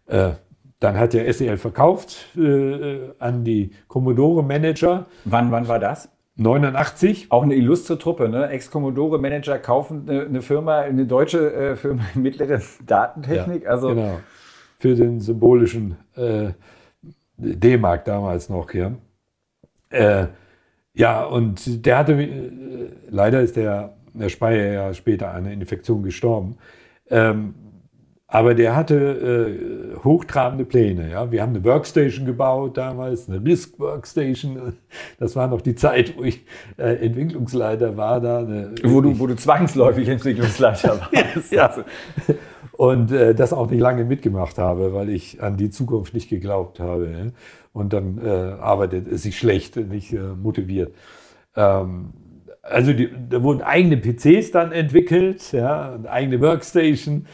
Äh, Dann hat der SEL verkauft äh, an die Commodore Manager. Wann, wann war das? 89. Auch eine illustre Truppe, ne? Ex-Commodore-Manager kaufen eine, eine, Firma, eine deutsche äh, Firma in mittleren Datentechnik. Ja, also genau. Für den symbolischen äh, D-Mark damals noch, ja. Äh, ja, und der hatte, äh, leider ist der, der Speyer ja später an einer Infektion gestorben. Ähm, aber der hatte äh, hochtrabende Pläne. Ja? Wir haben eine Workstation gebaut damals, eine Risk-Workstation. Das war noch die Zeit, wo ich äh, Entwicklungsleiter war. Da eine, wo, du, wo du zwangsläufig Entwicklungsleiter warst. ja. Und äh, das auch nicht lange mitgemacht habe, weil ich an die Zukunft nicht geglaubt habe. Ja? Und dann äh, arbeitet es sich schlecht, nicht äh, motiviert. Ähm, also die, da wurden eigene PCs dann entwickelt, ja, eine eigene Workstation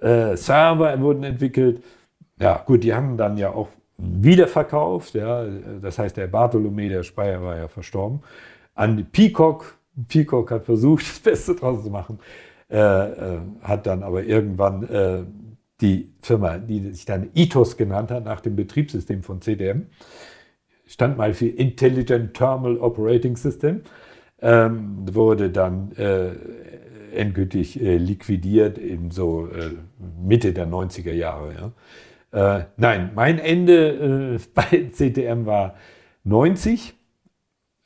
äh, Server wurden entwickelt. Ja, gut, die haben dann ja auch wiederverkauft. Ja, das heißt, der Bartholomä, der Speyer, war ja verstorben. An Peacock. Peacock hat versucht, das Beste draus zu machen. Äh, äh, hat dann aber irgendwann äh, die Firma, die sich dann ITOS genannt hat, nach dem Betriebssystem von CDM, stand mal für Intelligent Thermal Operating System, ähm, wurde dann äh, endgültig äh, liquidiert in so äh, Mitte der 90er Jahre. Ja. Äh, nein, mein Ende bei CTM war 90.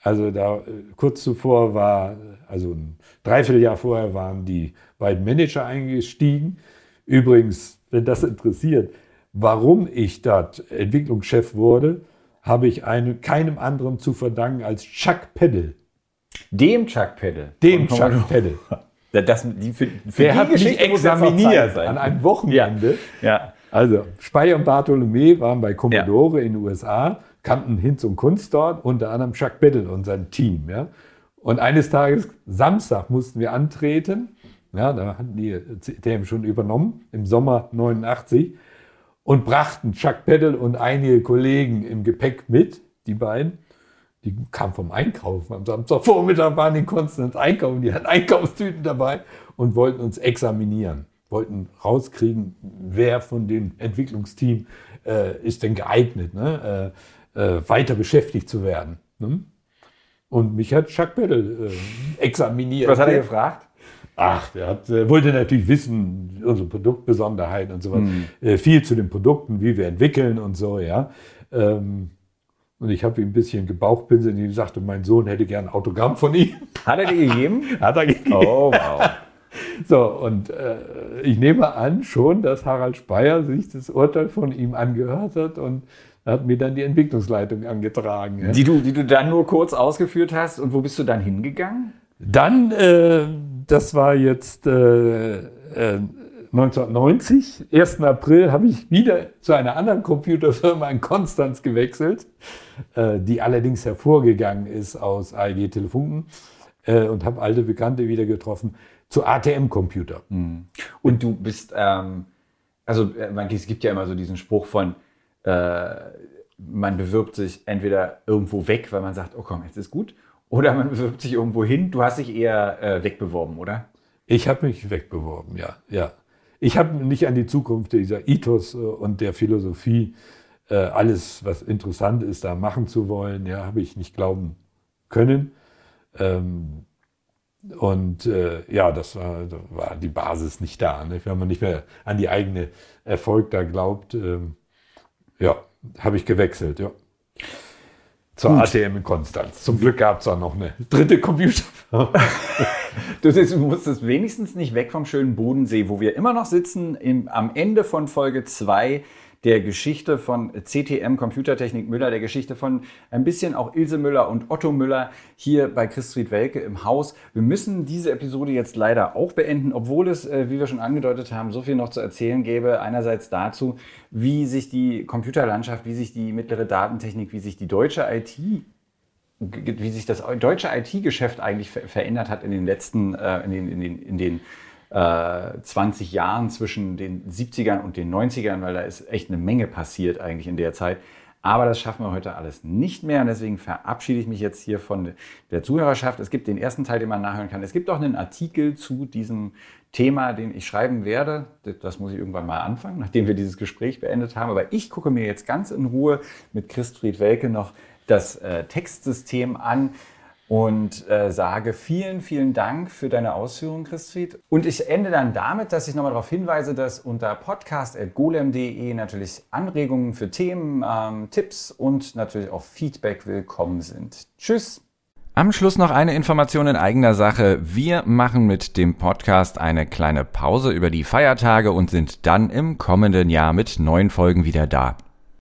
Also da kurz zuvor war, also ein Dreivierteljahr vorher waren die beiden Manager eingestiegen. Übrigens, wenn das interessiert, warum ich dort Entwicklungschef wurde, habe ich einem, keinem anderen zu verdanken als Chuck Peddle. Dem Chuck Peddle. Dem Chuck Peddle. Das, die, für, für der hat mich examiniert an einem Wochenende. Ja. ja. Also Speyer und Bartholomä waren bei Commodore ja. in den USA, kannten Hinz und Kunst dort, unter anderem Chuck Biddle und sein Team. Ja. Und eines Tages, Samstag, mussten wir antreten. Ja, da hatten die CTM schon übernommen, im Sommer 89, und brachten Chuck Peddle und einige Kollegen im Gepäck mit, die beiden. Die kam vom Einkaufen. Am Samstagvormittag waren die Konstanz einkaufen. Die hatten Einkaufstüten dabei und wollten uns examinieren. Wollten rauskriegen, wer von dem Entwicklungsteam äh, ist denn geeignet, ne? äh, äh, weiter beschäftigt zu werden. Ne? Und mich hat Chuck Peddle äh, examiniert. Was hat er gefragt? Ach, der hat, äh, wollte natürlich wissen, unsere Produktbesonderheiten und so weiter. Mhm. viel zu den Produkten, wie wir entwickeln und so, ja. Ähm, und ich habe ihm ein bisschen gebauchpinselt und ihm sagte, mein Sohn hätte gern ein Autogramm von ihm. Hat er dir gegeben? Hat er gegeben. Oh, wow. So, und äh, ich nehme an schon, dass Harald Speyer sich das Urteil von ihm angehört hat und hat mir dann die Entwicklungsleitung angetragen. Ja. Die, du, die du dann nur kurz ausgeführt hast. Und wo bist du dann hingegangen? Dann, äh, das war jetzt äh, äh 1990, 1. April, habe ich wieder zu einer anderen Computerfirma in Konstanz gewechselt, äh, die allerdings hervorgegangen ist aus AEG Telefunken äh, und habe alte Bekannte wieder getroffen zu ATM-Computer. Mhm. Und du bist, ähm, also äh, es gibt ja immer so diesen Spruch von, äh, man bewirbt sich entweder irgendwo weg, weil man sagt, oh komm, jetzt ist gut, oder man bewirbt sich irgendwo hin. Du hast dich eher äh, wegbeworben, oder? Ich habe mich wegbeworben, ja, ja. Ich habe nicht an die Zukunft dieser Ethos äh, und der Philosophie, äh, alles, was interessant ist, da machen zu wollen, ja, habe ich nicht glauben können. Ähm, und äh, ja, das war, da war die Basis nicht da. Ne? Wenn man nicht mehr an die eigene Erfolg da glaubt, ähm, ja, habe ich gewechselt, ja. Zur Gut. ATM in Konstanz. Zum Glück gab es auch noch eine dritte Computerfirma. du musstest wenigstens nicht weg vom schönen Bodensee, wo wir immer noch sitzen, im, am Ende von Folge 2 der Geschichte von CTM Computertechnik Müller, der Geschichte von ein bisschen auch Ilse Müller und Otto Müller hier bei Christfried Welke im Haus. Wir müssen diese Episode jetzt leider auch beenden, obwohl es, äh, wie wir schon angedeutet haben, so viel noch zu erzählen gäbe. Einerseits dazu, wie sich die Computerlandschaft, wie sich die mittlere Datentechnik, wie sich die deutsche IT wie sich das deutsche IT-Geschäft eigentlich verändert hat in den letzten, äh, in den, in den, in den 20 äh, Jahren zwischen den 70ern und den 90ern, weil da ist echt eine Menge passiert eigentlich in der Zeit. Aber das schaffen wir heute alles nicht mehr und deswegen verabschiede ich mich jetzt hier von der Zuhörerschaft. Es gibt den ersten Teil, den man nachhören kann. Es gibt auch einen Artikel zu diesem Thema, den ich schreiben werde. Das muss ich irgendwann mal anfangen, nachdem wir dieses Gespräch beendet haben. Aber ich gucke mir jetzt ganz in Ruhe mit Christfried Welke noch das äh, Textsystem an und äh, sage vielen, vielen Dank für deine Ausführungen, Christfried. Und ich ende dann damit, dass ich nochmal darauf hinweise, dass unter podcast.golem.de natürlich Anregungen für Themen, ähm, Tipps und natürlich auch Feedback willkommen sind. Tschüss! Am Schluss noch eine Information in eigener Sache. Wir machen mit dem Podcast eine kleine Pause über die Feiertage und sind dann im kommenden Jahr mit neuen Folgen wieder da.